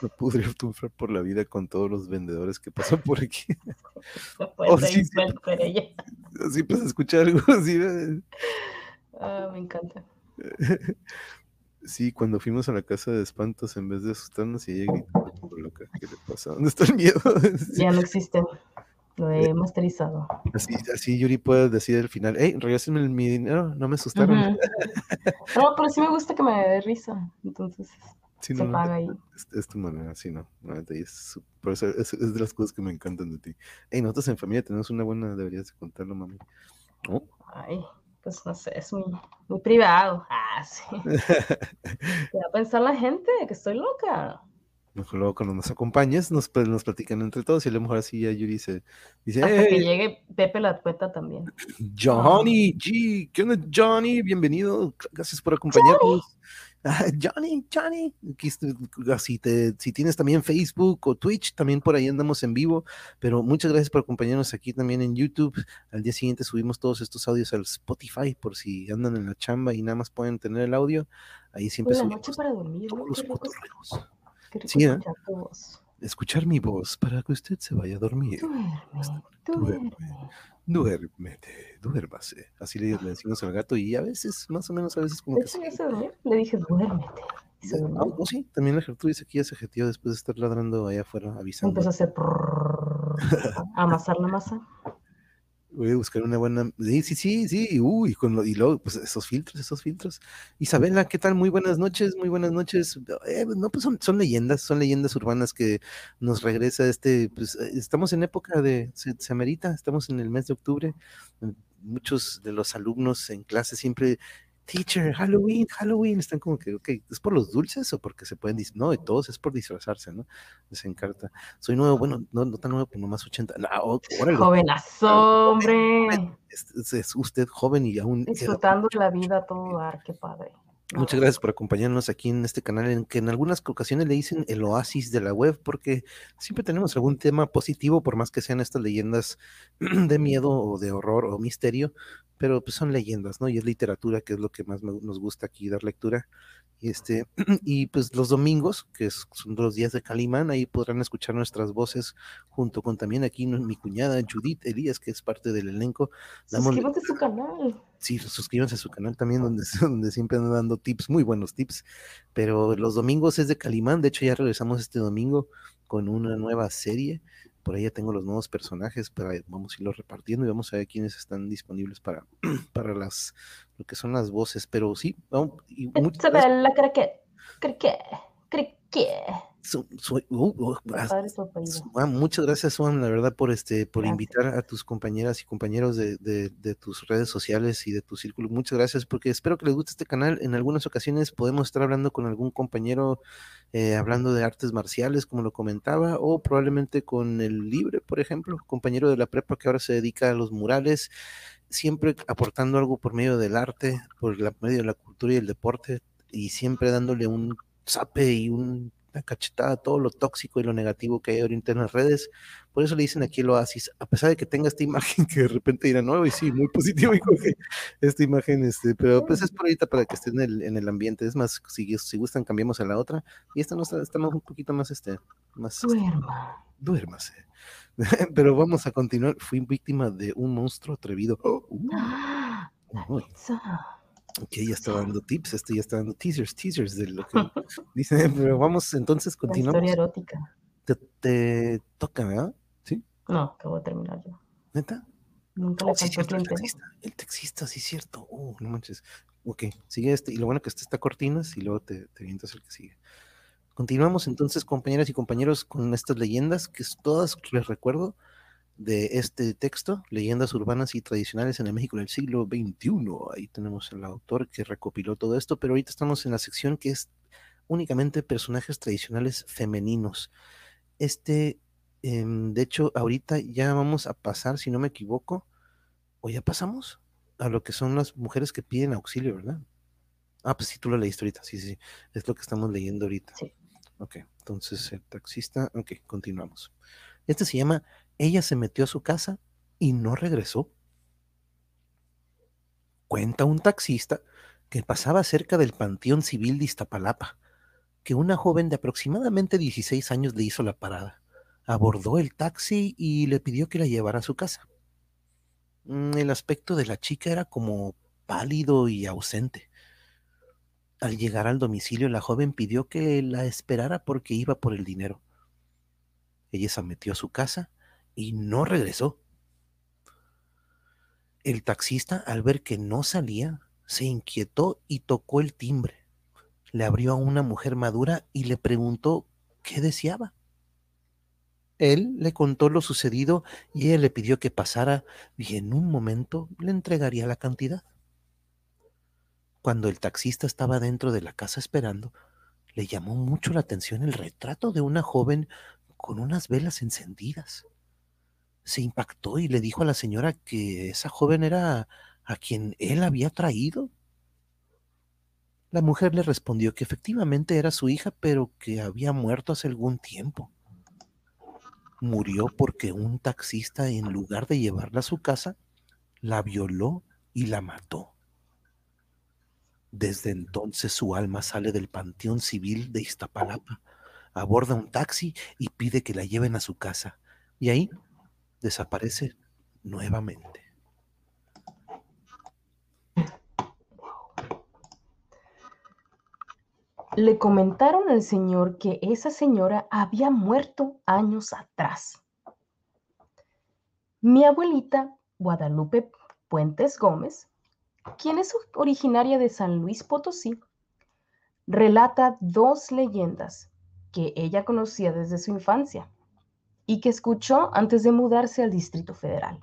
podría tumbar por la vida con todos los vendedores que pasan por aquí. no Oh, sí, sí. Perella. Así pues escuchar algo así. Ah, me encanta. Sí, cuando fuimos a la casa de espantos, en vez de asustarnos, y ella como loca, ¿qué le pasa? ¿Dónde está el miedo? Sí, Ya no existe. Lo he masterizado. Así, así Yuri puede decir al final, hey, regrésenme el- mi dinero, no me asustaron. No, pero sí me gusta que me dé risa. Entonces, Sí, se no, paga ahí. Es, es tu manera, sí, no. es, por eso es, es de las cosas que me encantan de ti. Hey, nosotros en familia tenemos una buena, deberías de contarlo, mami. ¿No? Ay, pues no sé, es muy, muy privado. Ah, sí. ¿Qué va a pensar la gente? Que estoy loca. Mejor luego cuando nos acompañes, nos, nos platican entre todos y a lo mejor así ya Yuri se dice, Hasta que hey, llegue Pepe la tueta también. Johnny G, ¿qué onda Johnny? Bienvenido, gracias por acompañarnos. Ah, Johnny, Johnny, si, te, si tienes también Facebook o Twitch, también por ahí andamos en vivo, pero muchas gracias por acompañarnos aquí también en YouTube. Al día siguiente subimos todos estos audios al Spotify por si andan en la chamba y nada más pueden tener el audio. Ahí siempre la noche para dormir, todos los cotorreos. Sí, ¿eh? escuchar tu voz. Escuchar mi voz para que usted se vaya a dormir. Duerme, duerme. Duérmete, duérmase. Así le, le decimos al gato y a veces, más o menos, a veces como que... ya se. Le dije, duérmete. Se Ah, durmió. oh, sí, también la Gertrudis dice aquí ya se después de estar ladrando allá afuera, avisando. Empezó a hacer prrrr, a amasar la masa. Voy a buscar una buena. Sí, sí, sí, sí. Uy, con lo- y luego, pues esos filtros, esos filtros. Isabela, ¿qué tal? Muy buenas noches, muy buenas noches. Eh, no, pues son, son leyendas, son leyendas urbanas que nos regresa este. Pues eh, estamos en época de. Se, se amerita, estamos en el mes de octubre. Muchos de los alumnos en clase siempre. Teacher, Halloween, Halloween, están como que, ok, ¿es por los dulces o porque se pueden dis- No, de todos es por disfrazarse, ¿no? Les encanta. Soy nuevo, bueno, no, no tan nuevo, pero nomás 80. No, ó- órale. Jovenazo, hombre. Es, es- es usted joven y aún Disfrutando de la vida a todo dar, qué padre. Muchas gracias por acompañarnos aquí en este canal, en que en algunas ocasiones le dicen el oasis de la web, porque siempre tenemos algún tema positivo, por más que sean estas leyendas de miedo o de horror o misterio, pero pues son leyendas, ¿no? Y es literatura, que es lo que más me- nos gusta aquí dar lectura. Y, este, y pues los domingos, que son los días de Calimán, ahí podrán escuchar nuestras voces, junto con también aquí mi cuñada Judith Elías, que es parte del elenco. Suscríbete a su canal. Sí, suscríbanse a su canal también, donde, donde siempre andan dando tips, muy buenos tips. Pero los domingos es de Calimán. De hecho, ya regresamos este domingo con una nueva serie. Por ahí ya tengo los nuevos personajes, pero ahí vamos a irlos repartiendo y vamos a ver quiénes están disponibles para, para las lo que son las voces. Pero sí, vamos, y muchas gracias. Isabela, cricket, cricket, cricket. Su- su- uh, uh. Juan, muchas gracias, Juan, la verdad, por este, por Gracias. invitar a tus compañeras y compañeros de, de- de tus redes sociales y de tu círculo. Muchas gracias, porque espero que les guste este canal. En algunas ocasiones podemos estar hablando con algún compañero, eh, hablando de artes marciales, como lo comentaba, o probablemente con el Libre, por ejemplo, compañero de la prepa que ahora se dedica a los murales, siempre aportando algo por medio del arte, por la- medio de la cultura y el deporte, y siempre dándole un zape y un- una cachetada todo lo tóxico y lo negativo que hay ahorita en las redes. Por eso le dicen aquí el oasis, a pesar de que tenga esta imagen que de repente dirán, no, y sí, muy positivo, y coge esta imagen, este, pero pues es por ahorita para que estén en el, en el ambiente. Es más, si, si gustan, cambiamos a la otra. Y esta no está, está más- un poquito más, este, más, Duerma. duérmase. Pero vamos a continuar. Fui víctima de un monstruo atrevido. Oh, uh, Ah, La pizza. Que ya está dando tips, este ya está dando teasers, teasers de lo que dice. Pero vamos, entonces La continuamos. historia erótica. Te, te toca, ¿verdad? ¿Sí? No, acabo de terminar yo. ¿Neta? Nunca Oh, sí, cierto, el taxista. El taxista, sí, cierto. Oh, no manches. Ok, sigue este. Y lo bueno que este está cortinas y luego te, te avientas el que sigue. Continuamos entonces, compañeras y compañeros, con estas leyendas que todas les recuerdo de este texto, Leyendas Urbanas y Tradicionales en el México del siglo XXI. Ahí tenemos al autor que recopiló todo esto, pero ahorita estamos en la sección que es únicamente personajes tradicionales femeninos. Este, em, de hecho, ahorita ya vamos a pasar, si no me equivoco, o ya pasamos a lo que son las mujeres que piden auxilio, ¿verdad? Ah, pues sí, tú lo leíste ahorita, sí, sí, sí, es lo que estamos leyendo ahorita. Sí. Ok, entonces el taxista, ok, continuamos. Este se llama Ella se metió a su casa y no regresó. Cuenta un taxista que pasaba cerca del Panteón Civil de Iztapalapa, que una joven de aproximadamente 16 años le hizo la parada. Abordó el taxi y le pidió que la llevara a su casa. Mm, el aspecto de la chica era como pálido y ausente. Al llegar al domicilio, la joven pidió que la esperara porque iba por el dinero. Ella se metió a su casa y no regresó. El taxista, al ver que no salía, se inquietó y tocó el timbre. Le abrió a una mujer madura y le preguntó qué deseaba. Él le contó lo sucedido y ella le pidió que pasara y en un momento le entregaría la cantidad. Cuando el taxista estaba dentro de la casa esperando, le llamó mucho la atención el retrato de una joven con unas velas encendidas se impactó y le dijo a la señora que esa joven era a quien él había traído. La mujer le respondió que efectivamente era su hija, pero que había muerto hace algún tiempo. Murió porque un taxista, en lugar de llevarla a su casa, la violó y la mató. Desde entonces su alma sale del Panteón Civil de Iztapalapa, aborda un taxi y pide que la lleven a su casa. Y ahí desaparece nuevamente. Le comentaron al señor que esa señora había muerto años atrás. Mi abuelita, Guadalupe Puentes Gómez, quien es originaria de San Luis Potosí, relata dos leyendas que ella conocía desde su infancia y que escuchó antes de mudarse al Distrito Federal.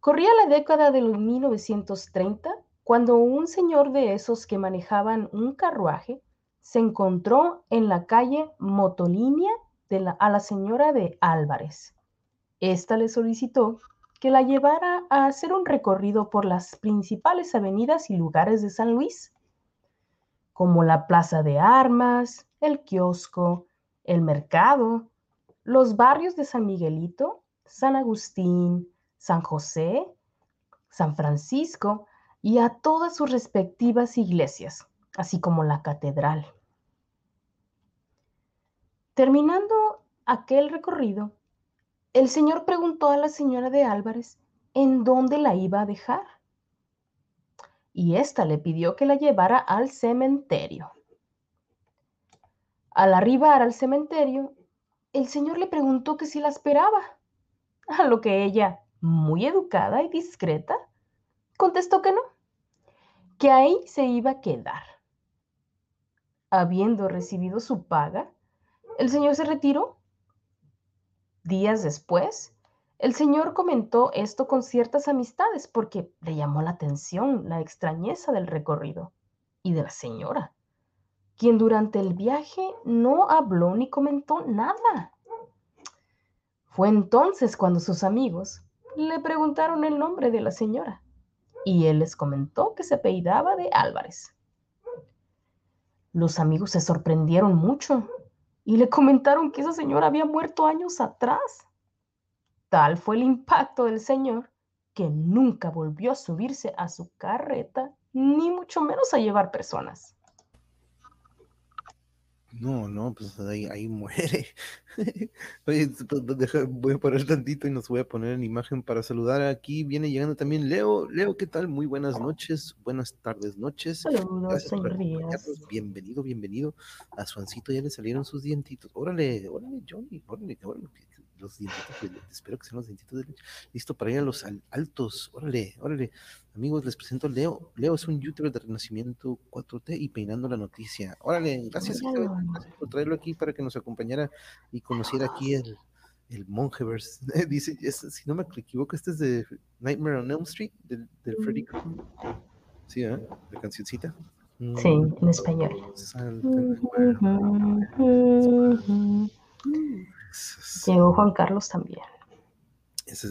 Corría la década de los 1930 cuando un señor de esos que manejaban un carruaje se encontró en la calle Motolínea de a la señora de Álvarez. Esta le solicitó que la llevara a hacer un recorrido por las principales avenidas y lugares de San Luis, como la Plaza de Armas, el kiosco, el mercado, los barrios de San Miguelito, San Agustín, San José, San Francisco y a todas sus respectivas iglesias, así como la catedral. Terminando aquel recorrido, el señor preguntó a la señora de Álvarez en dónde la iba a dejar. Y ésta le pidió que la llevara al cementerio. Al arribar al cementerio, el señor le preguntó que si la esperaba, a lo que ella, muy educada y discreta, contestó que no, que ahí se iba a quedar. Habiendo recibido su paga, el señor se retiró. Días después, el señor comentó esto con ciertas amistades porque le llamó la atención la extrañeza del recorrido y de la señora quien durante el viaje no habló ni comentó nada. Fue entonces cuando sus amigos le preguntaron el nombre de la señora y él les comentó que se apellidaba de Álvarez. Los amigos se sorprendieron mucho y le comentaron que esa señora había muerto años atrás. Tal fue el impacto del señor que nunca volvió a subirse a su carreta, ni mucho menos a llevar personas. No, no, pues ahí, ahí muere. Oye, voy a parar tantito y nos voy a poner en imagen para saludar. Aquí viene llegando también Leo. Leo, ¿qué tal? Muy buenas noches, buenas tardes, noches. Saludos, Bienvenido, bienvenido. A Suancito ya le salieron sus dientitos. Órale, órale, Johnny, órale, órale los dientitos espero que sean los dientitos de Listo para ir a los altos. Órale, órale. Amigos, les presento a Leo. Leo es un youtuber de Renacimiento 4T y Peinando la Noticia. Órale, gracias, por traerlo aquí para que nos acompañara y conociera aquí el, el Mongeverse. Dice, si no me equivoco, este es de Nightmare on Elm Street, del, Freddy Sí, ¿eh? La cancioncita. Sí, en español. Llegó Juan Carlos también.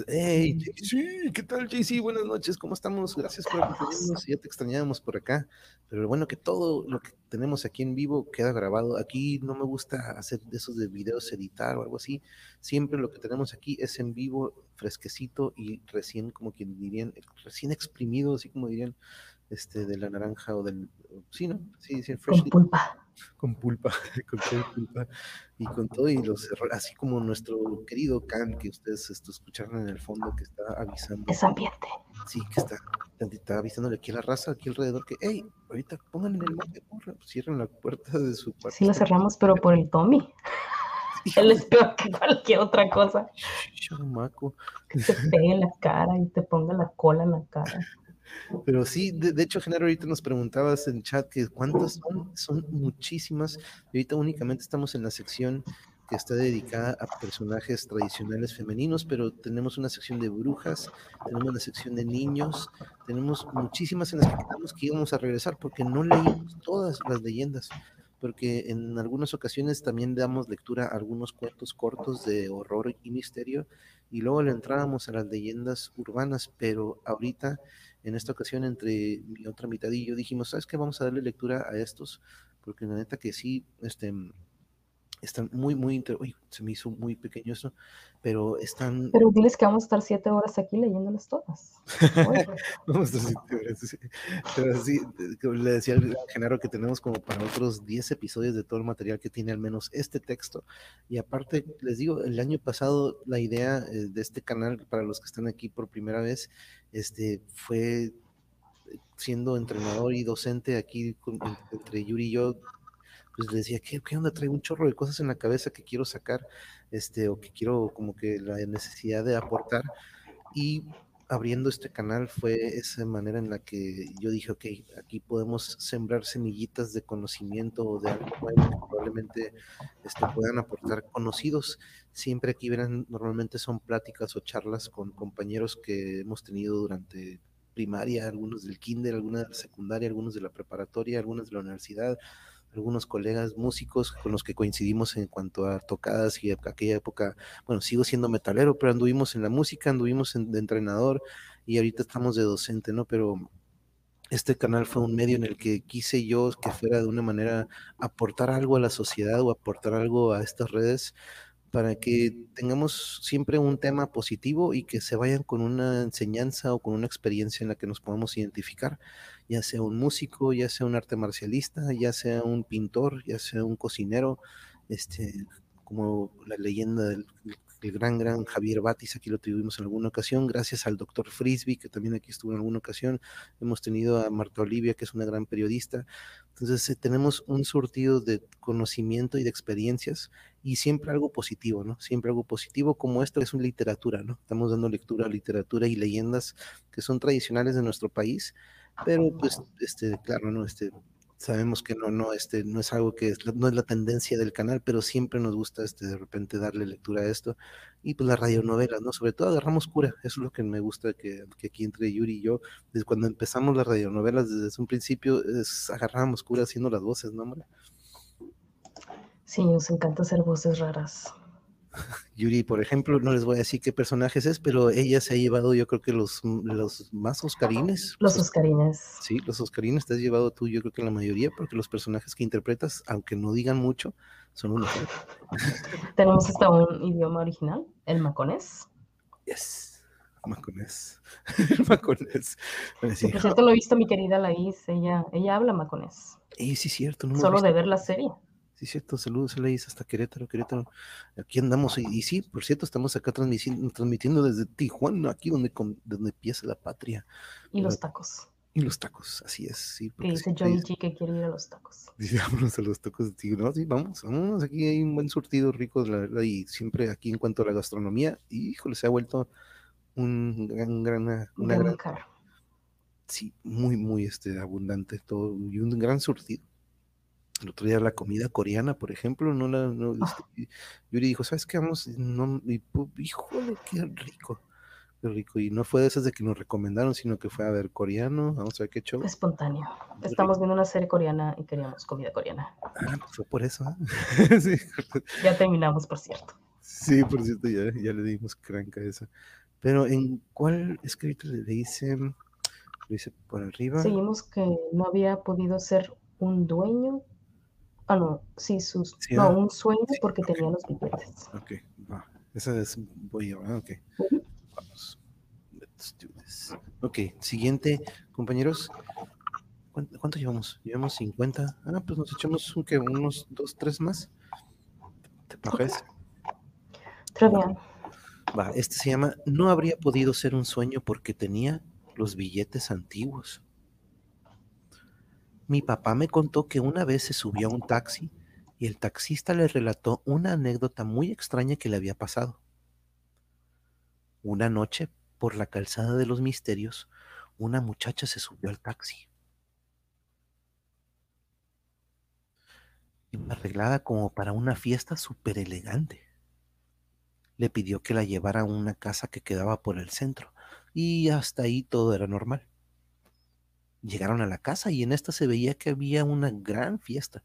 hey, JC, ¿qué tal, JC? Buenas noches, ¿cómo estamos? Gracias por acompañarnos. Ya te extrañábamos por acá, pero bueno, que todo lo que tenemos aquí en vivo queda grabado. Aquí no me gusta hacer esos de videos, editar o algo así. Siempre lo que tenemos aquí es en vivo, fresquecito y recién, como quien dirían, recién exprimido, así como dirían, este, de la naranja o del. Sí, ¿no? Sí, sí, fresh. Con pulpa con pulpa, con todo pulpa y con todo y los errores, así como nuestro querido Khan que ustedes esto, escucharon en el fondo que está avisando. Es ambiente. Sí, que está, está avisándole aquí a la raza, aquí alrededor, que, hey, ahorita pongan en el mate, cierren la puerta de su cuarto. Sí, la cerramos, pero por el Tommy. Él es peor que cualquier otra cosa. Chamaco. Que te pegue en la cara y te ponga la cola en la cara. Pero sí, de, hecho, Genaro, ahorita nos preguntabas en chat que cuántas son, son muchísimas. ahorita únicamente estamos en la sección que está dedicada a personajes tradicionales femeninos, pero tenemos una sección de brujas, tenemos una sección de niños, tenemos muchísimas en las que quedamos que íbamos a regresar porque no leímos todas las leyendas, porque en algunas ocasiones también damos lectura a algunos cuentos cortos de horror y misterio y luego le entrábamos a las leyendas urbanas, pero ahorita en esta ocasión entre mi otra mitad y yo dijimos, ¿sabes qué? Vamos a darle lectura a estos, porque la neta que sí, este, están muy, muy, inter... Uy, se me hizo muy pequeño eso, pero están... Pero diles que vamos a estar siete horas aquí leyéndolas todas. vamos a estar siete horas, sí. Pero sí, le decía al Genaro que tenemos como para otros diez episodios de todo el material que tiene al menos este texto. Y aparte, les digo, el año pasado la idea eh, de este canal, para los que están aquí por primera vez, este, fue siendo entrenador y docente aquí entre Yuri y yo, pues le decía, ¿qué, ¿qué, onda? Traigo un chorro de cosas en la cabeza que quiero sacar, este, o que quiero como que la necesidad de aportar. Y abriendo este canal fue esa manera en la que yo dije, ok, aquí podemos sembrar semillitas de conocimiento o de algo que probablemente este, puedan aportar conocidos. Siempre aquí verán, normalmente son pláticas o charlas con compañeros que hemos tenido durante primaria, algunos del kinder, algunos de la secundaria, algunos de la preparatoria, algunos de la universidad, algunos colegas músicos con los que coincidimos en cuanto a tocadas y aquella época, bueno, sigo siendo metalero, pero anduvimos en la música, anduvimos de entrenador y ahorita estamos de docente, ¿no? Pero este canal fue un medio en el que quise yo que fuera de una manera aportar algo a la sociedad o aportar algo a estas redes para que tengamos siempre un tema positivo y que se vayan con una enseñanza o con una experiencia en la que nos podamos identificar, ya sea un músico, ya sea un arte marcialista, ya sea un pintor, ya sea un cocinero, este, como la leyenda del el gran, gran Javier Batis, aquí lo tuvimos en alguna ocasión, gracias al doctor Frisby, que también aquí estuvo en alguna ocasión, hemos tenido a Marta Olivia, que es una gran periodista, entonces eh, tenemos un surtido de conocimiento y de experiencias y siempre algo positivo, ¿no? Siempre algo positivo como esto es una literatura, ¿no? Estamos dando lectura a literatura y leyendas que son tradicionales de nuestro país, pero pues, este, claro, ¿no? Este, sabemos que no, no, este, no es algo que es, no es la tendencia del canal, pero siempre nos gusta este, de repente darle lectura a esto. Y pues las radionovelas, ¿no? Sobre todo agarramos cura, eso es lo que me gusta que, que aquí entre Yuri y yo, desde cuando empezamos las radionovelas, desde un principio, es, agarramos cura haciendo las voces, ¿no, hombre? Sí, nos encanta hacer voces raras. Yuri, por ejemplo, no les voy a decir qué personajes es, pero ella se ha llevado, yo creo que los, los más oscarines. Los oscarines. Sí, los oscarines te has llevado tú, yo creo que la mayoría, porque los personajes que interpretas, aunque no digan mucho, son unos. Tenemos hasta un idioma original, el maconés. Yes, maconés. el maconés. por cierto, lo he visto mi querida Laís, ella, ella habla maconés. Y sí, cierto. No Solo de ver la serie. Sí, cierto, saludos, Leis, hasta Querétaro, Querétaro. Aquí andamos, y, sí, por cierto, estamos acá transmitiendo, transmitiendo desde Tijuana, aquí donde, donde empieza la patria. Y los tacos. Y los tacos, así es, sí. Que dice Johnny G que quiere ir a los tacos. Dice, vámonos a los tacos. no, sí, vamos, vamos, aquí hay un buen surtido rico, la verdad, y siempre aquí en cuanto a la gastronomía, híjole, se ha vuelto un gran, gran, una gran, sí, muy, muy este, abundante todo, y un gran surtido. El otro día la comida coreana, por ejemplo, no la. No, ah. este, Yuri dijo, ¿sabes qué? Vamos, no, y, híjole, qué rico, qué rico. Y no fue de esas de que nos recomendaron, sino que fue a ver coreano, vamos a ver qué show. Espontáneo. Estamos viendo una serie coreana y queríamos comida coreana. Ah, pues fue por eso, ¿eh? sí. Ya terminamos, por cierto. Sí, por cierto, ya, ya le dimos cranca a esa. Pero ¿en cuál escrito le dice, le dice por arriba? Seguimos que no había podido ser un dueño. Ah, no, sí, sus, Sí, no, ah, un sueño sí, porque ok. tenía los billetes. Ok, va. Esa es voy yo, ok. Vamos. Let's do this. Ok, siguiente, compañeros. ¿Cuánto, cuánto llevamos? Llevamos 50. Ah, pues nos echamos un, ¿qué? unos dos, tres más. ¿Te parece? Très bien. Va, este se llama No habría podido ser un sueño porque tenía los billetes antiguos. Mi papá me contó que una vez se subió a un taxi y el taxista le relató una anécdota muy extraña que le había pasado. Una noche, por la calzada de los misterios, una muchacha se subió al taxi. Arreglada como para una fiesta súper elegante le pidió que la llevara a una casa que quedaba por el centro, y hasta ahí todo era normal. Llegaron a la casa y en esta se veía que había una gran fiesta.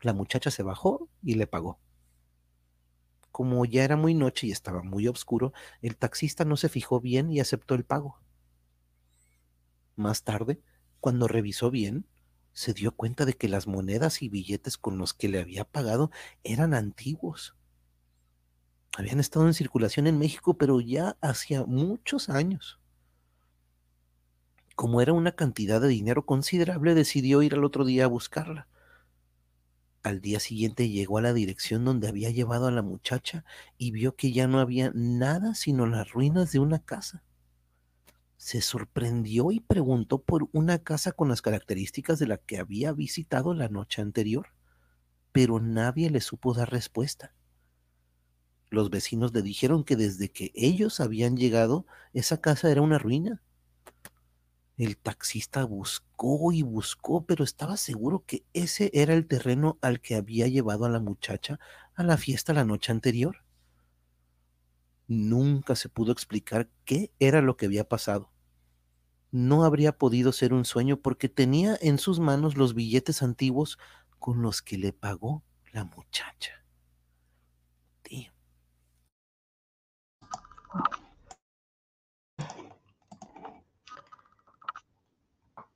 La muchacha se bajó y le pagó. Como ya era muy noche y estaba muy oscuro, el taxista no se fijó bien y aceptó el pago. Más tarde, cuando revisó bien, se dio cuenta de que las monedas y billetes con los que le había pagado eran antiguos habían estado en circulación en México, pero ya hacía muchos años. Como era una cantidad de dinero considerable, decidió ir al otro día a buscarla. Al día siguiente llegó a la dirección donde había llevado a la muchacha y vio que ya no había nada sino las ruinas de una casa. Se sorprendió y preguntó por una casa con las características de la que había visitado la noche anterior, pero nadie le supo dar respuesta. Los vecinos le dijeron que desde que ellos habían llegado, esa casa era una ruina. El taxista buscó y buscó, pero estaba seguro que ese era el terreno al que había llevado a la muchacha a la fiesta la noche anterior. Nunca se pudo explicar qué era lo que había pasado. No habría podido ser un sueño porque tenía en sus manos los billetes antiguos con los que le pagó la muchacha. Tío.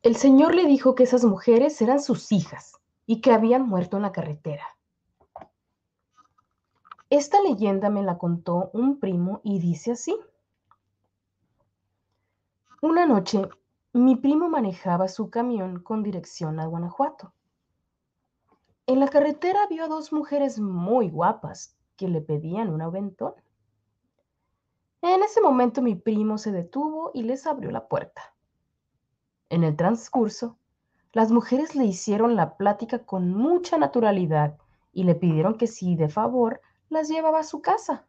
El Señor le dijo que esas mujeres eran sus hijas y que habían muerto en la carretera. Esta leyenda me la contó un primo y dice así. Una noche, mi primo manejaba su camión con dirección a Guanajuato. En la carretera vio a dos mujeres muy guapas que le pedían un aventón. En ese momento mi primo se detuvo y les abrió la puerta. En el transcurso, las mujeres le hicieron la plática con mucha naturalidad y le pidieron que si de favor las llevaba a su casa.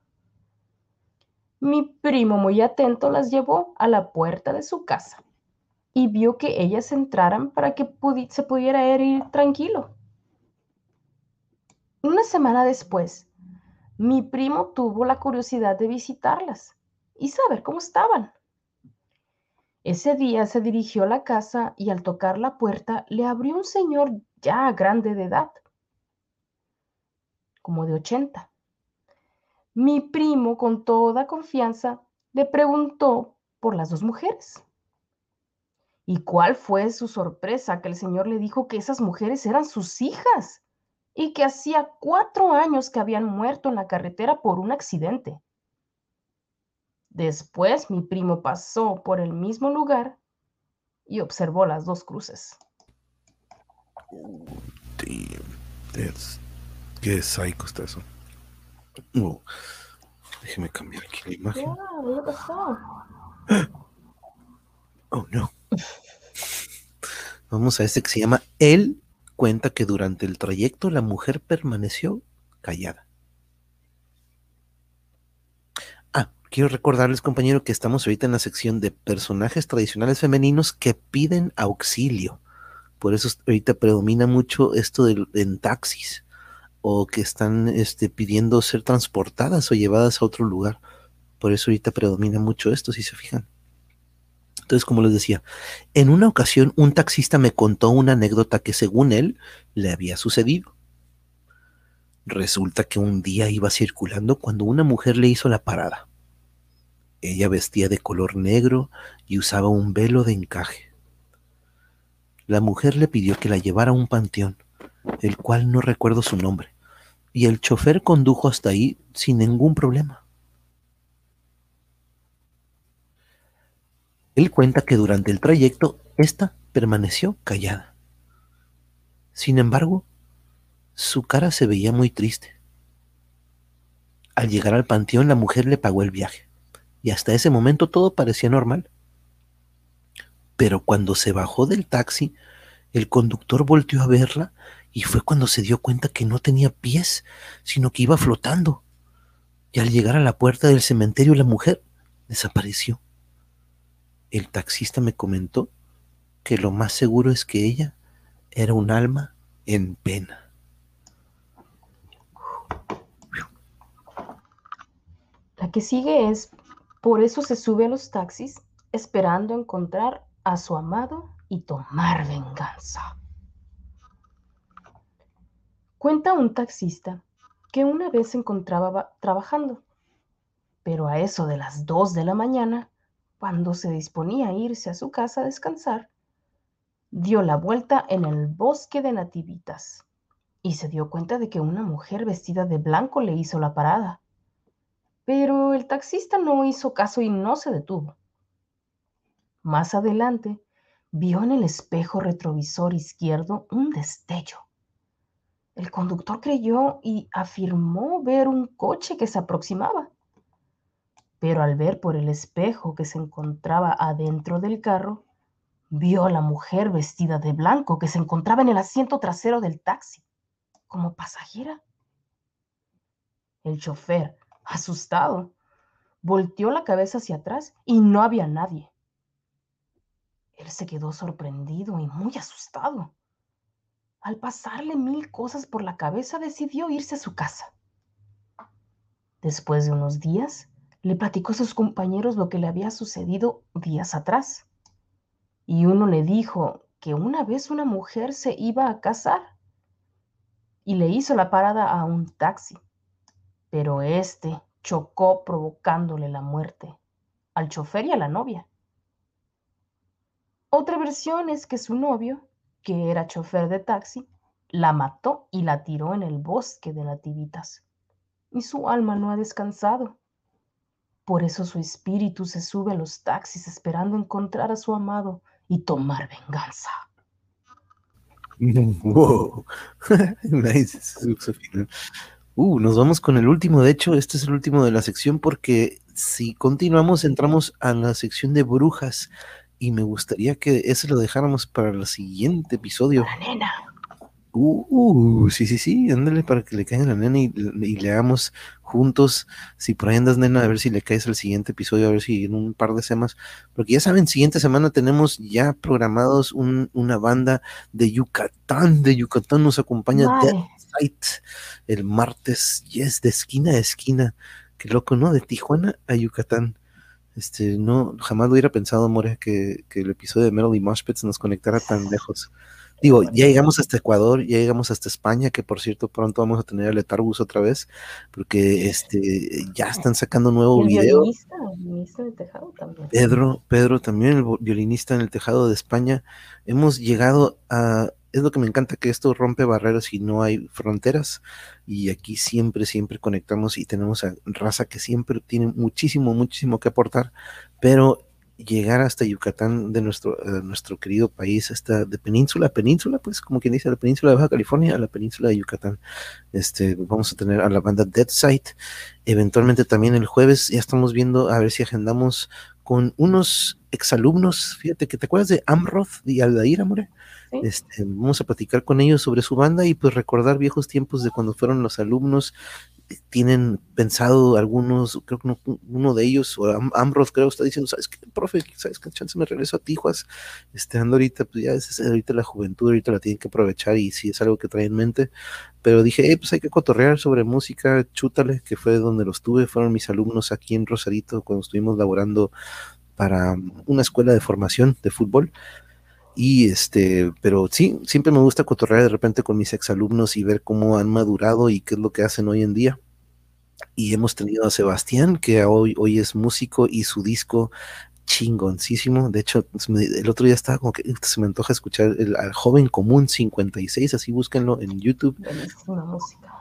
Mi primo muy atento las llevó a la puerta de su casa y vio que ellas entraran para que se pudiera ir tranquilo. Una semana después, mi primo tuvo la curiosidad de visitarlas y saber cómo estaban. Ese día se dirigió a la casa y al tocar la puerta le abrió un señor ya grande de edad, como de 80. Mi primo, con toda confianza, le preguntó por las dos mujeres. ¿Y cuál fue su sorpresa que el señor le dijo que esas mujeres eran sus hijas y que hacía cuatro años que habían muerto en la carretera por un accidente? Después mi primo pasó por el mismo lugar y observó las dos cruces. That's qué psycho está eso. Oh, déjeme cambiar aquí la imagen. ¿qué pasó? Oh no. Vamos a este que se llama Él cuenta que durante el trayecto la mujer permaneció callada. Ah, quiero recordarles, compañero, que estamos ahorita en la sección de personajes tradicionales femeninos que piden auxilio. Por eso ahorita predomina mucho esto de, en taxis o que están este, pidiendo ser transportadas o llevadas a otro lugar. Por eso ahorita predomina mucho esto, si se fijan. Entonces, como les decía, en una ocasión un taxista me contó una anécdota que según él le había sucedido. Resulta que un día iba circulando cuando una mujer le hizo la parada. Ella vestía de color negro y usaba un velo de encaje. La mujer le pidió que la llevara a un panteón, el cual no recuerdo su nombre, y el chofer condujo hasta ahí sin ningún problema. Él cuenta que durante el trayecto ésta permaneció callada. Sin embargo, su cara se veía muy triste. Al llegar al panteón, la mujer le pagó el viaje, y hasta ese momento todo parecía normal. Pero cuando se bajó del taxi, el conductor volteó a verla y fue cuando se dio cuenta que no tenía pies, sino que iba flotando. Y al llegar a la puerta del cementerio, la mujer desapareció. El taxista me comentó que lo más seguro es que ella era un alma en pena. La que sigue es, por eso se sube a los taxis esperando encontrar a su amado y tomar venganza. Cuenta un taxista que una vez se encontraba trabajando, pero a eso de las 2 de la mañana, cuando se disponía a irse a su casa a descansar, dio la vuelta en el bosque de nativitas y se dio cuenta de que una mujer vestida de blanco le hizo la parada. Pero el taxista no hizo caso y no se detuvo. Más adelante, vio en el espejo retrovisor izquierdo un destello. El conductor creyó y afirmó ver un coche que se aproximaba. Pero al ver por el espejo que se encontraba adentro del carro, vio a la mujer vestida de blanco que se encontraba en el asiento trasero del taxi, como pasajera. El chofer, asustado, volteó la cabeza hacia atrás y no había nadie. Él se quedó sorprendido y muy asustado. Al pasarle mil cosas por la cabeza, decidió irse a su casa. Después de unos días, le platicó a sus compañeros lo que le había sucedido días atrás. Y uno le dijo que una vez una mujer se iba a casar y le hizo la parada a un taxi, pero este chocó provocándole la muerte al chofer y a la novia. Otra versión es que su novio, que era chofer de taxi, la mató y la tiró en el bosque de nativitas. Y su alma no ha descansado. Por eso su espíritu se sube a los taxis esperando encontrar a su amado y tomar venganza. Wow. Uh, nos vamos con el último. De hecho, este es el último de la sección porque si continuamos entramos a la sección de brujas y me gustaría que ese lo dejáramos para el siguiente episodio. La nena. Uh, sí, sí, sí, ándale para que le caiga la nena y, le hagamos juntos. Si por ahí andas, nena, a ver si le caes al siguiente episodio, a ver si en un par de semanas. Porque ya saben, siguiente semana tenemos ya programados una banda de Yucatán. De Yucatán nos acompaña Dead Sight el martes, y es de esquina a esquina. Qué loco, ¿no? De Tijuana a Yucatán. Este, no, jamás lo hubiera pensado, More, que, el episodio de Melody Moshpits nos conectara tan lejos. Digo, ya llegamos hasta Ecuador, ya llegamos hasta España, que por cierto pronto vamos a tener a Letargus otra vez, porque este ya están sacando nuevo video. Violinista, violinista en tejado también. Pedro, Pedro también, el violinista en el tejado de España. Hemos llegado a, es lo que me encanta, que esto rompe barreras y no hay fronteras. Y aquí siempre, siempre conectamos y tenemos a raza que siempre tiene muchísimo, muchísimo que aportar. Pero llegar hasta Yucatán de nuestro, nuestro querido país, hasta de península a península, pues como quien dice, la península de Baja California a la península de Yucatán. Este, vamos a tener a la banda Dead Sight. Eventualmente también el jueves ya estamos viendo a ver si agendamos con unos exalumnos. Fíjate que te acuerdas de Amroth y Aldair, amore. Este, vamos a platicar con ellos sobre su banda y pues recordar viejos tiempos de cuando fueron los alumnos. Tienen pensado algunos, creo que uno, de ellos, o Ambrose creo, está diciendo, ¿sabes qué, profe? ¿Sabes qué chance me regreso a Tijuas? Este, ando ahorita, pues ya es, ahorita la juventud, ahorita la tienen que aprovechar y si es algo que trae en mente. Pero dije, pues hay que cotorrear sobre música, chútale, que fue donde los tuve, fueron mis alumnos aquí en Rosarito cuando estuvimos laborando para una escuela de formación de fútbol. Y este, pero sí, siempre me gusta cotorrear de repente con mis exalumnos y ver cómo han madurado y qué es lo que hacen hoy en día. y hemos tenido a Sebastián, que hoy, hoy es músico y su disco chingoncísimo. De hecho, el otro día estaba como que se me antoja escuchar el, al joven común 56, así búsquenlo en YouTube. música.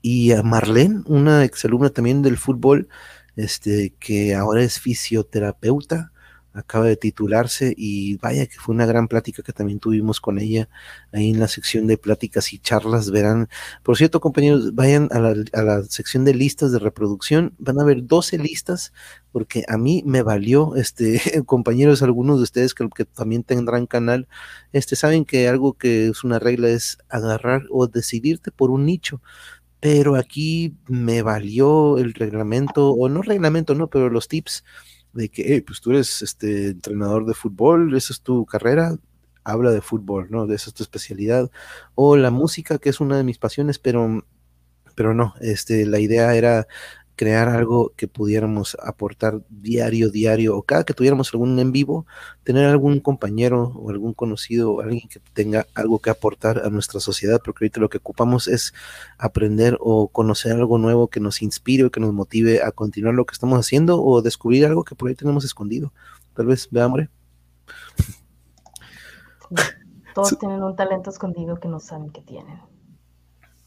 Y a Marlene, una exalumna también del fútbol, este, que ahora es fisioterapeuta acaba de titularse y vaya que fue una gran plática que también tuvimos con ella ahí en la sección de pláticas y charlas verán. Por cierto, compañeros, vayan a la, a la sección de listas de reproducción, van a ver 12 listas porque a mí me valió, este, compañeros, algunos de ustedes que, también tendrán canal, este, saben que algo que es una regla es agarrar o decidirte por un nicho pero aquí me valió el reglamento, o no reglamento, no, pero los tips de que, pues tú eres este entrenador de fútbol, esa es tu carrera, habla de fútbol, ¿no? Esa es tu especialidad. O la música, que es una de mis pasiones, pero, pero no, este, la idea era crear algo que pudiéramos aportar diario, diario, o cada que tuviéramos algún en vivo, tener algún compañero o algún conocido o alguien que tenga algo que aportar a nuestra sociedad, porque ahorita lo que ocupamos es aprender o conocer algo nuevo que nos inspire o que nos motive a continuar lo que estamos haciendo o descubrir algo que por ahí tenemos escondido. Tal vez, vea, hambre. Todos tienen un talento escondido que no saben que tienen,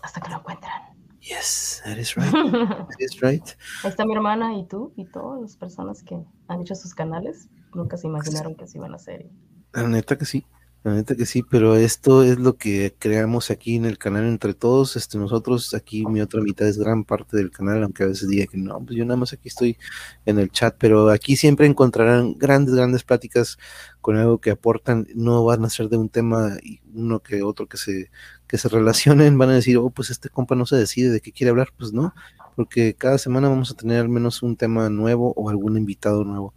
hasta que lo encuentran. Yes, that is right. That is right. Ahí está mi hermana y tú y todas las personas que han hecho sus canales. Nunca se imaginaron que se iban a hacer. La neta que sí. La neta que sí, pero esto es lo que creamos aquí en el canal entre todos. Este, nosotros aquí, mi otra mitad es gran parte del canal, aunque a veces diga que no, pues yo nada más aquí estoy en el chat, pero aquí siempre encontrarán grandes, grandes pláticas con algo que aportan. No van a ser de un tema y uno que otro que se, que se relacionen, van a decir, oh, pues este compa no se decide de qué quiere hablar. Pues no, porque cada semana vamos a tener al menos un tema nuevo o algún invitado nuevo.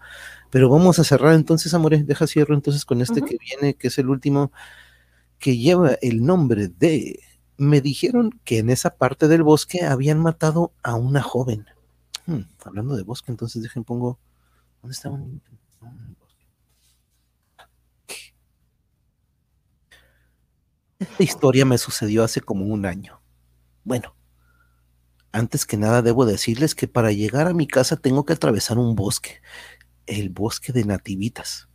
Pero vamos a cerrar entonces, Amore, deja cierro entonces con este que viene, que es el último, que lleva el nombre de... Me dijeron que en esa parte del bosque habían matado a una joven. Hmm, hablando de bosque, entonces dejen pongo... ¿Dónde está Esta historia me sucedió hace como un año. Bueno, antes que nada debo decirles que para llegar a mi casa tengo que atravesar un bosque el bosque de nativitas.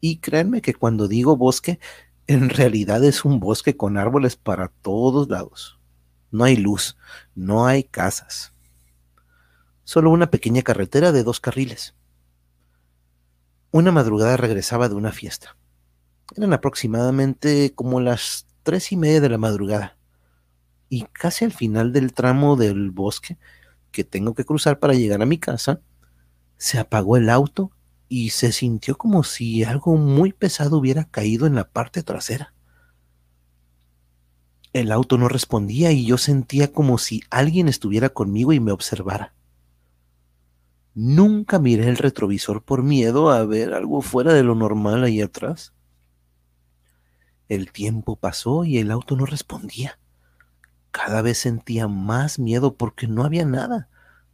Y créanme que cuando digo bosque, en realidad es un bosque con árboles para todos lados. No hay luz, no hay casas. Solo una pequeña carretera de dos carriles. Una madrugada regresaba de una fiesta. Eran aproximadamente como las tres y media de la madrugada. Y casi al final del tramo del bosque que tengo que cruzar para llegar a mi casa, se apagó el auto y se sintió como si algo muy pesado hubiera caído en la parte trasera. El auto no respondía y yo sentía como si alguien estuviera conmigo y me observara. Nunca miré el retrovisor por miedo a ver algo fuera de lo normal ahí atrás. El tiempo pasó y el auto no respondía. Cada vez sentía más miedo porque no había nada.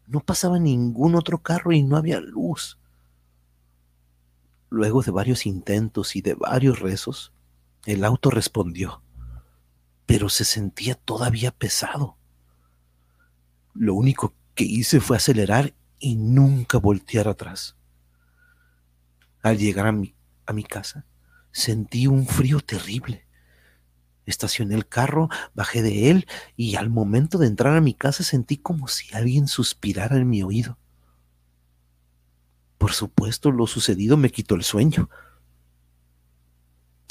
No pasaba ningún otro carro y no había luz. Luego de varios intentos y de varios rezos, el auto respondió, pero se sentía todavía pesado. Lo único que hice fue acelerar y nunca voltear atrás. Al llegar a mi, a mi casa, sentí un frío terrible. Estacioné el carro, bajé de él y al momento de entrar a mi casa sentí como si alguien suspirara en mi oído. Por supuesto, lo sucedido me quitó el sueño.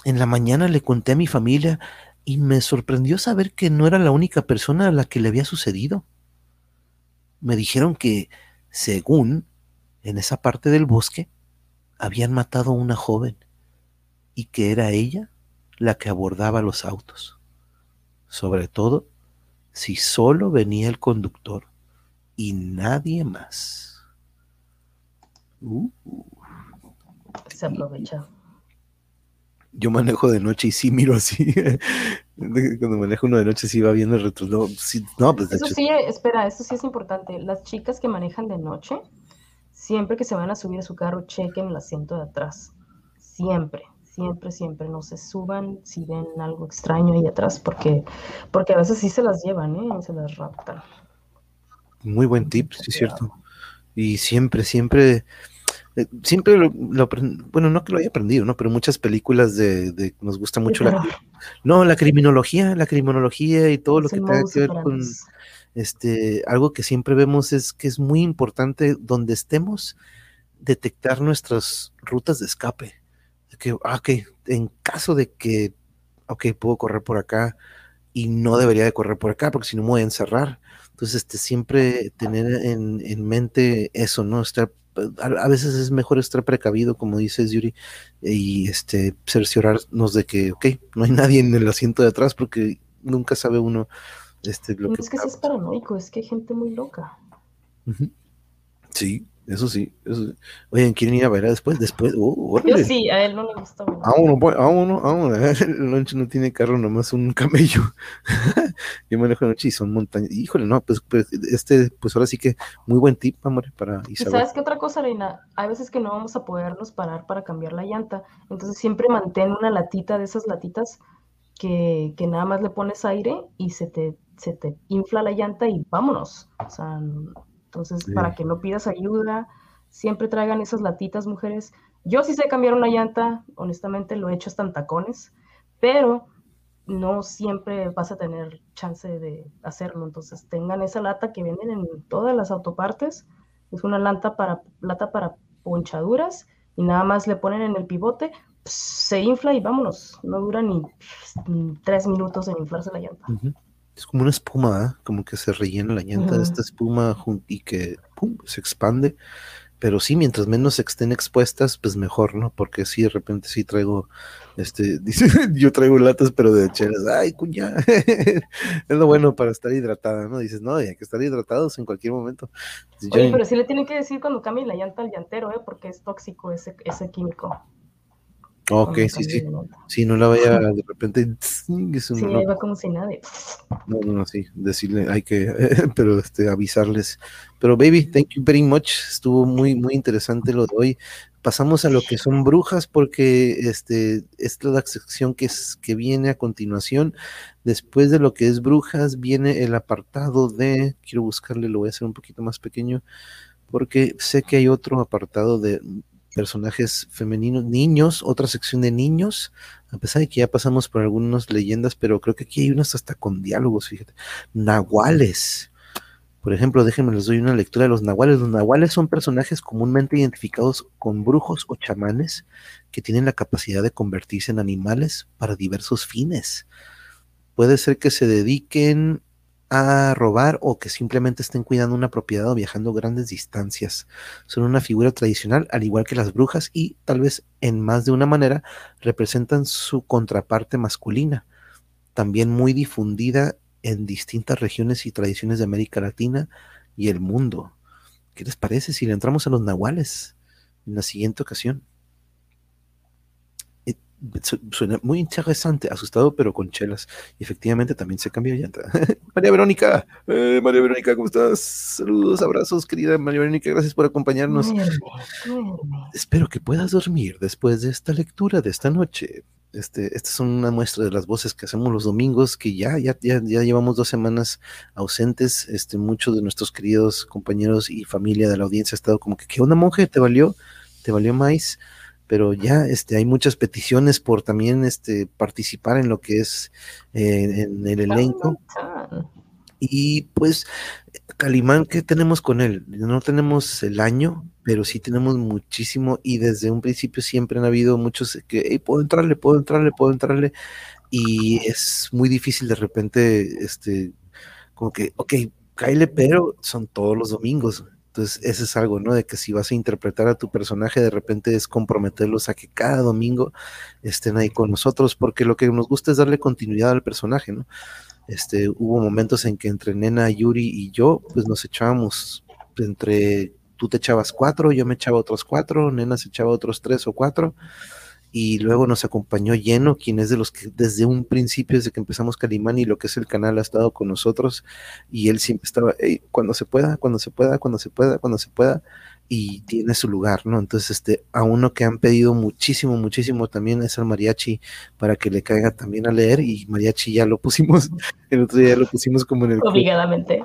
En la mañana le conté a mi familia y me sorprendió saber que no era la única persona a la que le había sucedido. Me dijeron que, según, en esa parte del bosque, habían matado a una joven y que era ella la que abordaba los autos, sobre todo si solo venía el conductor y nadie más. Uh. Se aprovecha. Yo manejo de noche y sí miro así. Cuando manejo uno de noche sí va viendo el retro. No, pues eso sí, espera, eso sí es importante. Las chicas que manejan de noche, siempre que se van a subir a su carro, chequen el asiento de atrás. Siempre siempre, siempre no se suban si ven algo extraño ahí atrás, porque, porque a veces sí se las llevan, ¿eh? se las raptan. Muy buen tip, sí, es cierto. Y siempre, siempre, eh, siempre lo, bueno, no que lo haya aprendido, ¿no? Pero muchas películas de, nos gusta mucho la, no, la criminología, la criminología y todo lo que tenga que ver con, este, algo que siempre vemos es que es muy importante donde estemos detectar nuestras rutas de escape. Que, ah, ok, en caso de que, ok, puedo correr por acá y no debería de correr por acá porque si no me voy a encerrar. Entonces, este, siempre tener en, en mente eso, ¿no? Estar a, veces es mejor estar precavido, como dices Yuri, y este cerciorarnos de que, ok, no hay nadie en el asiento de atrás porque nunca sabe uno este, lo que... Es que es paranoico, es que hay gente muy loca. Sí, eso sí, eso Oigan, ¿quieren ir a ver después? Después, oh, Yo sí, a él no le gusta. Vámonos, pues, vámonos, vámonos. El lonche no tiene carro, nomás un camello. Yo manejo noche y son montañas. Híjole, no, pues, pues, este, pues ahora sí que muy buen tip, amor, para Isabel. ¿Sabes qué otra cosa, Reina? Hay veces que no vamos a podernos parar para cambiar la llanta, entonces siempre mantén una latita de esas latitas que, que nada más le pones aire y se te, se te infla la llanta y vámonos. O sea, entonces, para que no pidas ayuda, siempre traigan esas latitas, mujeres. Yo sí sé cambiar una llanta, honestamente lo he hecho hasta en tacones, pero no siempre vas a tener chance de hacerlo. Entonces, tengan esa lata que venden en todas las autopartes. Es una lata para, lata para ponchaduras y nada más le ponen en el pivote, se infla y vámonos. No dura ni, tres minutos en inflarse la llanta es como una espuma, como que se rellena la llanta de esta espuma y que se expande. Pero sí, mientras menos estén expuestas, pues mejor, ¿no? Porque sí, de repente sí traigo, este, dice, yo traigo latas, pero de chelas, ay, cuña, es lo bueno para estar hidratada, ¿no? Dices, no, hay que estar hidratados en cualquier momento. Oye, pero sí le tienen que decir cuando cambien la llanta al llantero, ¿eh? Porque es tóxico ese, ese químico. Ok, sí, sí. Si no la vaya de repente. sí, no, va como si nadie. No, no, sí. Decirle, hay que, pero este, avisarles. Pero, baby, thank you very much. Estuvo muy, muy interesante lo de hoy. Pasamos a lo que son brujas, porque este, esta es la sección que, es, que viene a continuación. Después de lo que es brujas, viene el apartado de. Quiero buscarle, lo voy a hacer un poquito más pequeño, porque sé que hay otro apartado de personajes femeninos, niños, otra sección de niños, a pesar de que ya pasamos por algunas leyendas, pero creo que aquí hay unas hasta con diálogos, fíjate. Nahuales. Por ejemplo, déjenme les doy una lectura de los nahuales. Los nahuales son personajes comúnmente identificados con brujos o chamanes que tienen la capacidad de convertirse en animales para diversos fines. Puede ser que se dediquen a robar o que simplemente estén cuidando una propiedad o viajando grandes distancias. Son una figura tradicional, al igual que las brujas, y tal vez en más de una manera representan su contraparte masculina, también muy difundida en distintas regiones y tradiciones de América Latina y el mundo. ¿Qué les parece si le entramos a los nahuales en la siguiente ocasión? Suena muy interesante, asustado pero con chelas. Y efectivamente también se cambió llanta. María Verónica, eh, María Verónica, ¿cómo estás? Saludos, abrazos, querida María Verónica, gracias por acompañarnos. Espero que puedas dormir después de esta lectura de esta noche. Este, esta es una muestra de las voces que hacemos los domingos, que ya, ya, ya, ya llevamos dos semanas ausentes. Este, muchos de nuestros queridos compañeros y familia de la audiencia ha estado como que, ¿qué onda, monje? ¿Te valió? ¿Te valió más? Pero ya este, hay muchas peticiones por también este, participar en lo que es eh, en el elenco. Y pues, Calimán, ¿qué tenemos con él? No tenemos el año, pero sí tenemos muchísimo y desde un principio siempre han habido muchos que, hey, puedo entrarle, puedo entrarle, puedo entrarle. Y es muy difícil de repente, este, como que, ok, Kyle, pero son todos los domingos. Entonces, ese es algo, ¿no? De que si vas a interpretar a tu personaje, de repente es comprometerlos a que cada domingo estén ahí con nosotros, porque lo que nos gusta es darle continuidad al personaje, ¿no? Este, hubo momentos en que entre Nena, Yuri y yo, pues nos echábamos entre, tú te echabas cuatro, yo me echaba otros cuatro, Nena se echaba otros tres o cuatro, y luego nos acompañó Lleno, quien es de los que desde un principio, desde que empezamos Calimán y lo que es el canal, ha estado con nosotros y él siempre estaba, cuando se pueda, cuando se pueda, cuando se pueda, cuando se pueda. Y tiene su lugar, ¿no? Entonces, este, a uno que han pedido muchísimo, muchísimo también es al mariachi para que le caiga también a leer y mariachi ya lo pusimos, el otro día lo pusimos como en el... Obligadamente.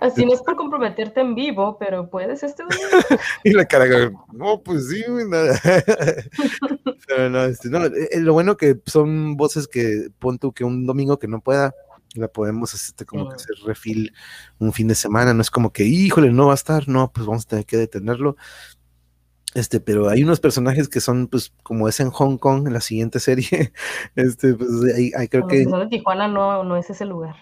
Así no es por comprometerte en vivo, pero puedes este y la cara, no, pues sí, nada. pero no, este, no, eh, lo bueno que son voces que pon tú que un domingo que no pueda, la podemos este, como que hacer refil un fin de semana, no es como que, híjole, no va a estar, no, pues vamos a tener que detenerlo. Este, pero hay unos personajes que son, pues, como es en Hong Kong, en la siguiente serie, este, pues, ahí, creo que... En Tijuana no, no es ese lugar.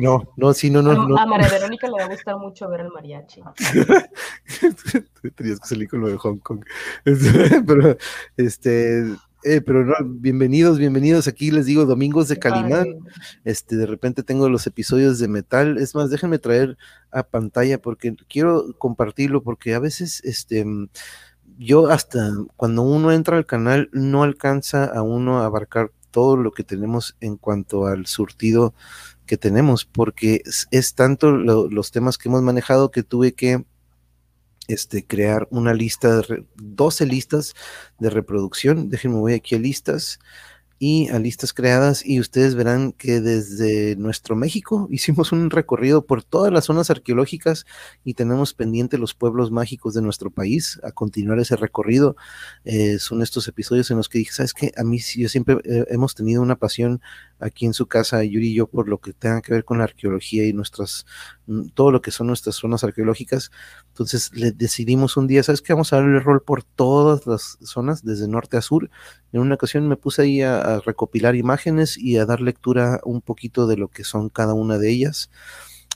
No, no, sí, no, no. A, a María Verónica le va a gustar mucho ver el mariachi. Tenías que salir con lo de Hong Kong. Este, pero, este, eh, pero no, bienvenidos, bienvenidos. Aquí les digo Domingos de Calimán. Este, de repente tengo los episodios de metal. Es más, déjenme traer a pantalla porque quiero compartirlo porque a veces, este, yo hasta cuando uno entra al canal no alcanza a uno a abarcar todo lo que tenemos en cuanto al surtido que tenemos, porque es, tanto los temas que hemos manejado que tuve que este, crear una lista, de 12 listas de reproducción. Déjenme, voy aquí a listas y a listas creadas y ustedes verán que desde nuestro México hicimos un recorrido por todas las zonas arqueológicas y tenemos pendiente los pueblos mágicos de nuestro país a continuar ese recorrido. Eh, son estos episodios en los que dije, ¿sabes qué? A mí yo siempre eh, hemos tenido una pasión aquí en su casa, Yuri y yo, por lo que tenga que ver con la arqueología y nuestras, mm, todo lo que son nuestras zonas arqueológicas. Entonces le decidimos un día, ¿sabes qué? Vamos a darle el rol por todas las zonas, desde norte a sur. En una ocasión me puse ahí a, recopilar imágenes y a dar lectura un poquito de lo que son cada una de ellas.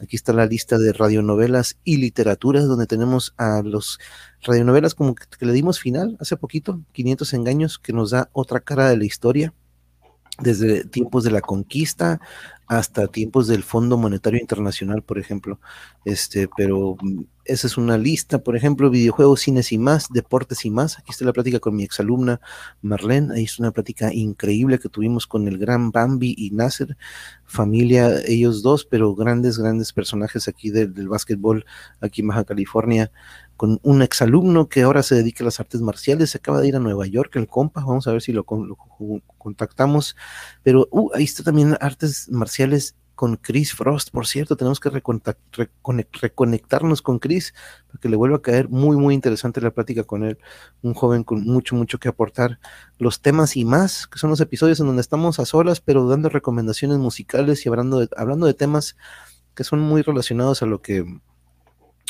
Aquí está la lista de radionovelas y literaturas, donde tenemos a los radionovelas como que, que le dimos final hace poquito, 500 engaños, que nos da otra cara de la historia desde tiempos de la conquista hasta tiempos del Fondo Monetario Internacional, por ejemplo. Este, pero mm, esa es una lista, por ejemplo, videojuegos, cines y más, deportes y más. Aquí está la plática con mi exalumna Marlene. Ahí es una plática increíble que tuvimos con el gran Bambi y Nasser, familia, ellos dos, pero grandes, grandes personajes aquí del, del básquetbol aquí en Baja California con un exalumno que ahora se dedica a las artes marciales, se acaba de ir a Nueva York, el compa, vamos a ver si lo, contactamos, pero uh, ahí está también artes marciales con Chris Frost, por cierto, tenemos que reconectarnos con Chris para que le vuelva a caer muy, muy interesante la plática con él, un joven con mucho, mucho que aportar, los temas y más, que son los episodios en donde estamos a solas, pero dando recomendaciones musicales y hablando hablando de temas que son muy relacionados a lo que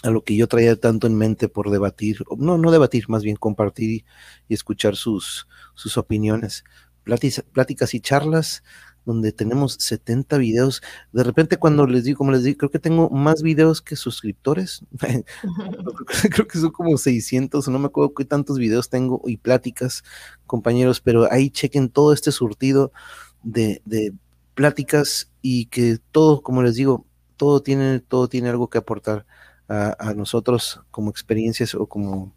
a lo que yo traía tanto en mente por debatir, no, no debatir, más bien compartir y, escuchar sus, sus opiniones. Pláticas, y charlas donde tenemos 70 videos. De repente cuando les digo, como les digo, creo que tengo más videos que suscriptores. creo que son como 600, no me acuerdo qué tantos videos tengo y pláticas, compañeros, pero ahí chequen todo este surtido de, de pláticas y que todo, como les digo, todo tiene, todo tiene algo que aportar a, nosotros como experiencias o como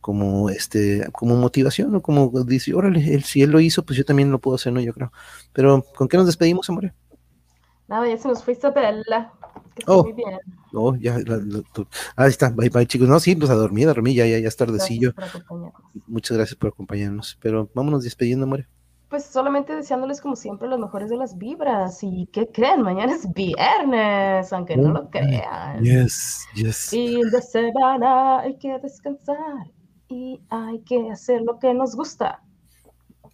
como este como motivación o como dice órale él, si él lo hizo pues yo también lo puedo hacer no yo creo pero con qué nos despedimos amor nada ya se nos fue Isabela oh, muy bien. oh ya ahí está bye bye chicos. No sí pues a dormir a dormir ya ya ya es tardecillo. muchas gracias por acompañarnos pero vámonos despidiendo amor pues solamente deseándoles como siempre los mejores de las vibras y que creen, mañana es viernes, aunque no lo crean. Yes, yes. Y de semana hay que descansar y hay que hacer lo que nos gusta.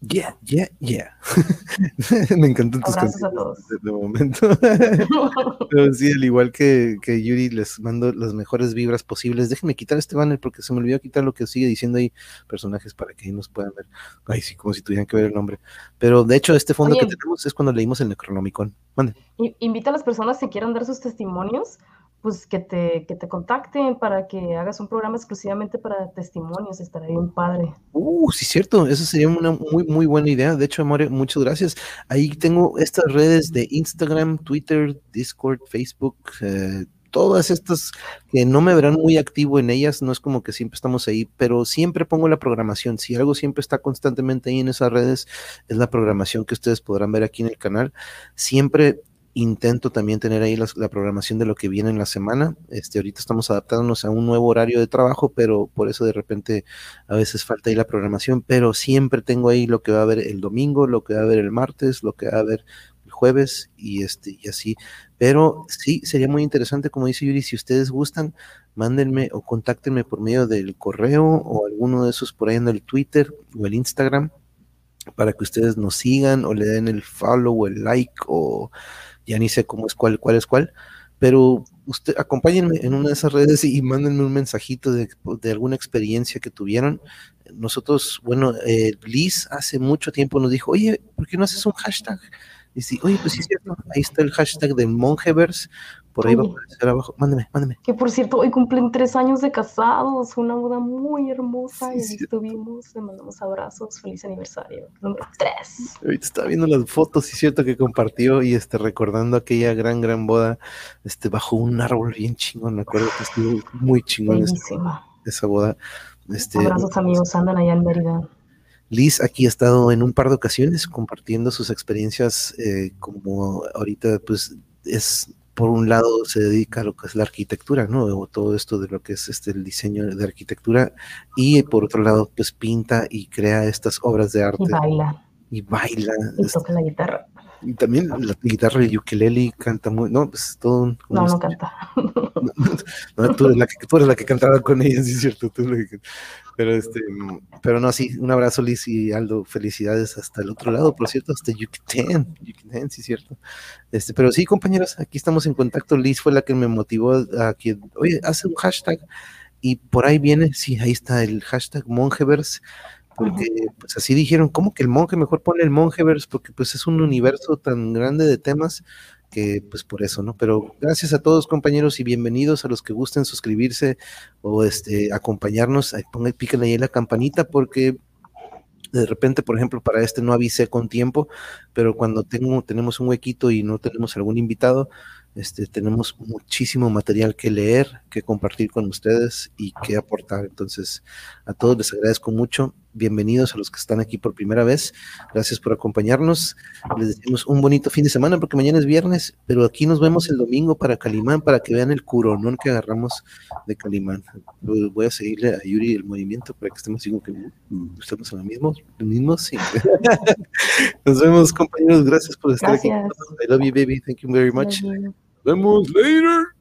Yeah, yeah, yeah. Me encantan tus canciones de momento. Pero sí, al igual que, que, Yuri, les mando las mejores vibras posibles. Déjenme quitar este banner porque se me olvidó quitar lo que sigue diciendo ahí personajes para que ahí nos puedan ver. Ay, sí, como si tuvieran que ver el nombre. Pero de hecho, este fondo que tenemos es cuando leímos el Necronomicon. Mande. Invita a las personas que quieran dar sus testimonios pues que te, que te contacten para que hagas un programa exclusivamente para testimonios, estaría bien padre. Uh, sí, cierto, eso sería una muy, muy buena idea. De hecho, Amore, muchas gracias. Ahí tengo estas redes de Instagram, Twitter, Discord, Facebook, eh, todas estas que no me verán muy activo en ellas, no es como que siempre estamos ahí, pero siempre pongo la programación. Si algo siempre está constantemente ahí en esas redes, es la programación que ustedes podrán ver aquí en el canal. Siempre intento también tener ahí la, programación de lo que viene en la semana. Este, ahorita estamos adaptándonos a un nuevo horario de trabajo, pero por eso de repente a veces falta ahí la programación, pero siempre tengo ahí lo que va a haber el domingo, lo que va a haber el martes, lo que va a haber el jueves y este y así. Pero sí, sería muy interesante, como dice Yuri, si ustedes gustan, mándenme o contáctenme por medio del correo o alguno de esos por ahí en el Twitter o el Instagram para que ustedes nos sigan o le den el follow o el like o ya ni sé cómo es cuál, cuál es cuál, pero usted acompáñenme en una de esas redes y, mándenme un mensajito de, alguna experiencia que tuvieron. Nosotros, bueno, eh, Liz hace mucho tiempo nos dijo, oye, ¿por qué no haces un hashtag? Y sí, oye, pues sí es cierto, ahí está el hashtag de Mongeverse, por ahí va a aparecer abajo. Mándeme, mándeme. Que por cierto, hoy cumplen tres años de casados, una boda muy hermosa. y ahí estuvimos, le mandamos abrazos, feliz aniversario. Número tres. Ahorita estaba viendo las fotos, y cierto que compartió y este, recordando aquella gran, gran boda, este, bajo un árbol bien chingón. Me acuerdo que estuvo muy chingón esa, boda. Este, abrazos amigos, andan allá en Mérida. Liz aquí ha estado en un par de ocasiones compartiendo sus experiencias eh, como ahorita pues es por un lado se dedica a lo que es la arquitectura, ¿no? O todo esto de lo que es este el diseño de arquitectura y por otro lado pues pinta y crea estas obras de arte. Y baila. Y baila. Y toca la guitarra. Y también la guitarra de ukulele canta muy, no, pues todo un, No, no canta. No, tú, eres la que, tú eres la que cantaba con ella, sí es cierto. Tú pero este, pero no, sí, un abrazo Liz y Aldo, felicidades hasta el otro lado, por cierto, hasta Yucatán, Yucatán, sí es cierto. Este, pero sí, compañeros, aquí estamos en contacto. Liz fue la que me motivó a que, oye, hace un hashtag y por ahí viene, sí, ahí está el hashtag Mongeverse porque pues así dijeron, ¿cómo que el monje? Mejor pone el monjeverse, porque pues es un universo tan grande de temas que pues por eso, ¿no? Pero gracias a todos compañeros y bienvenidos a los que gusten suscribirse o este acompañarnos, pongan, piquen ahí la campanita porque de repente, por ejemplo, para este no avisé con tiempo, pero cuando tengo, tenemos un huequito y no tenemos algún invitado, este, tenemos muchísimo material que leer, que compartir con ustedes y que aportar. Entonces, a todos les agradezco mucho. Bienvenidos a los que están aquí por primera vez. Gracias por acompañarnos. Les decimos un bonito fin de semana porque mañana es viernes, pero aquí nos vemos el domingo para Calimán para que vean el curonón que agarramos de Calimán. Voy a seguirle a Yuri el movimiento para que estemos así que estemos en lo mismo, lo mismo, sí. nos vemos, compañeros. Gracias por estar aquí. I love you, baby. Thank you very much. Vemos later.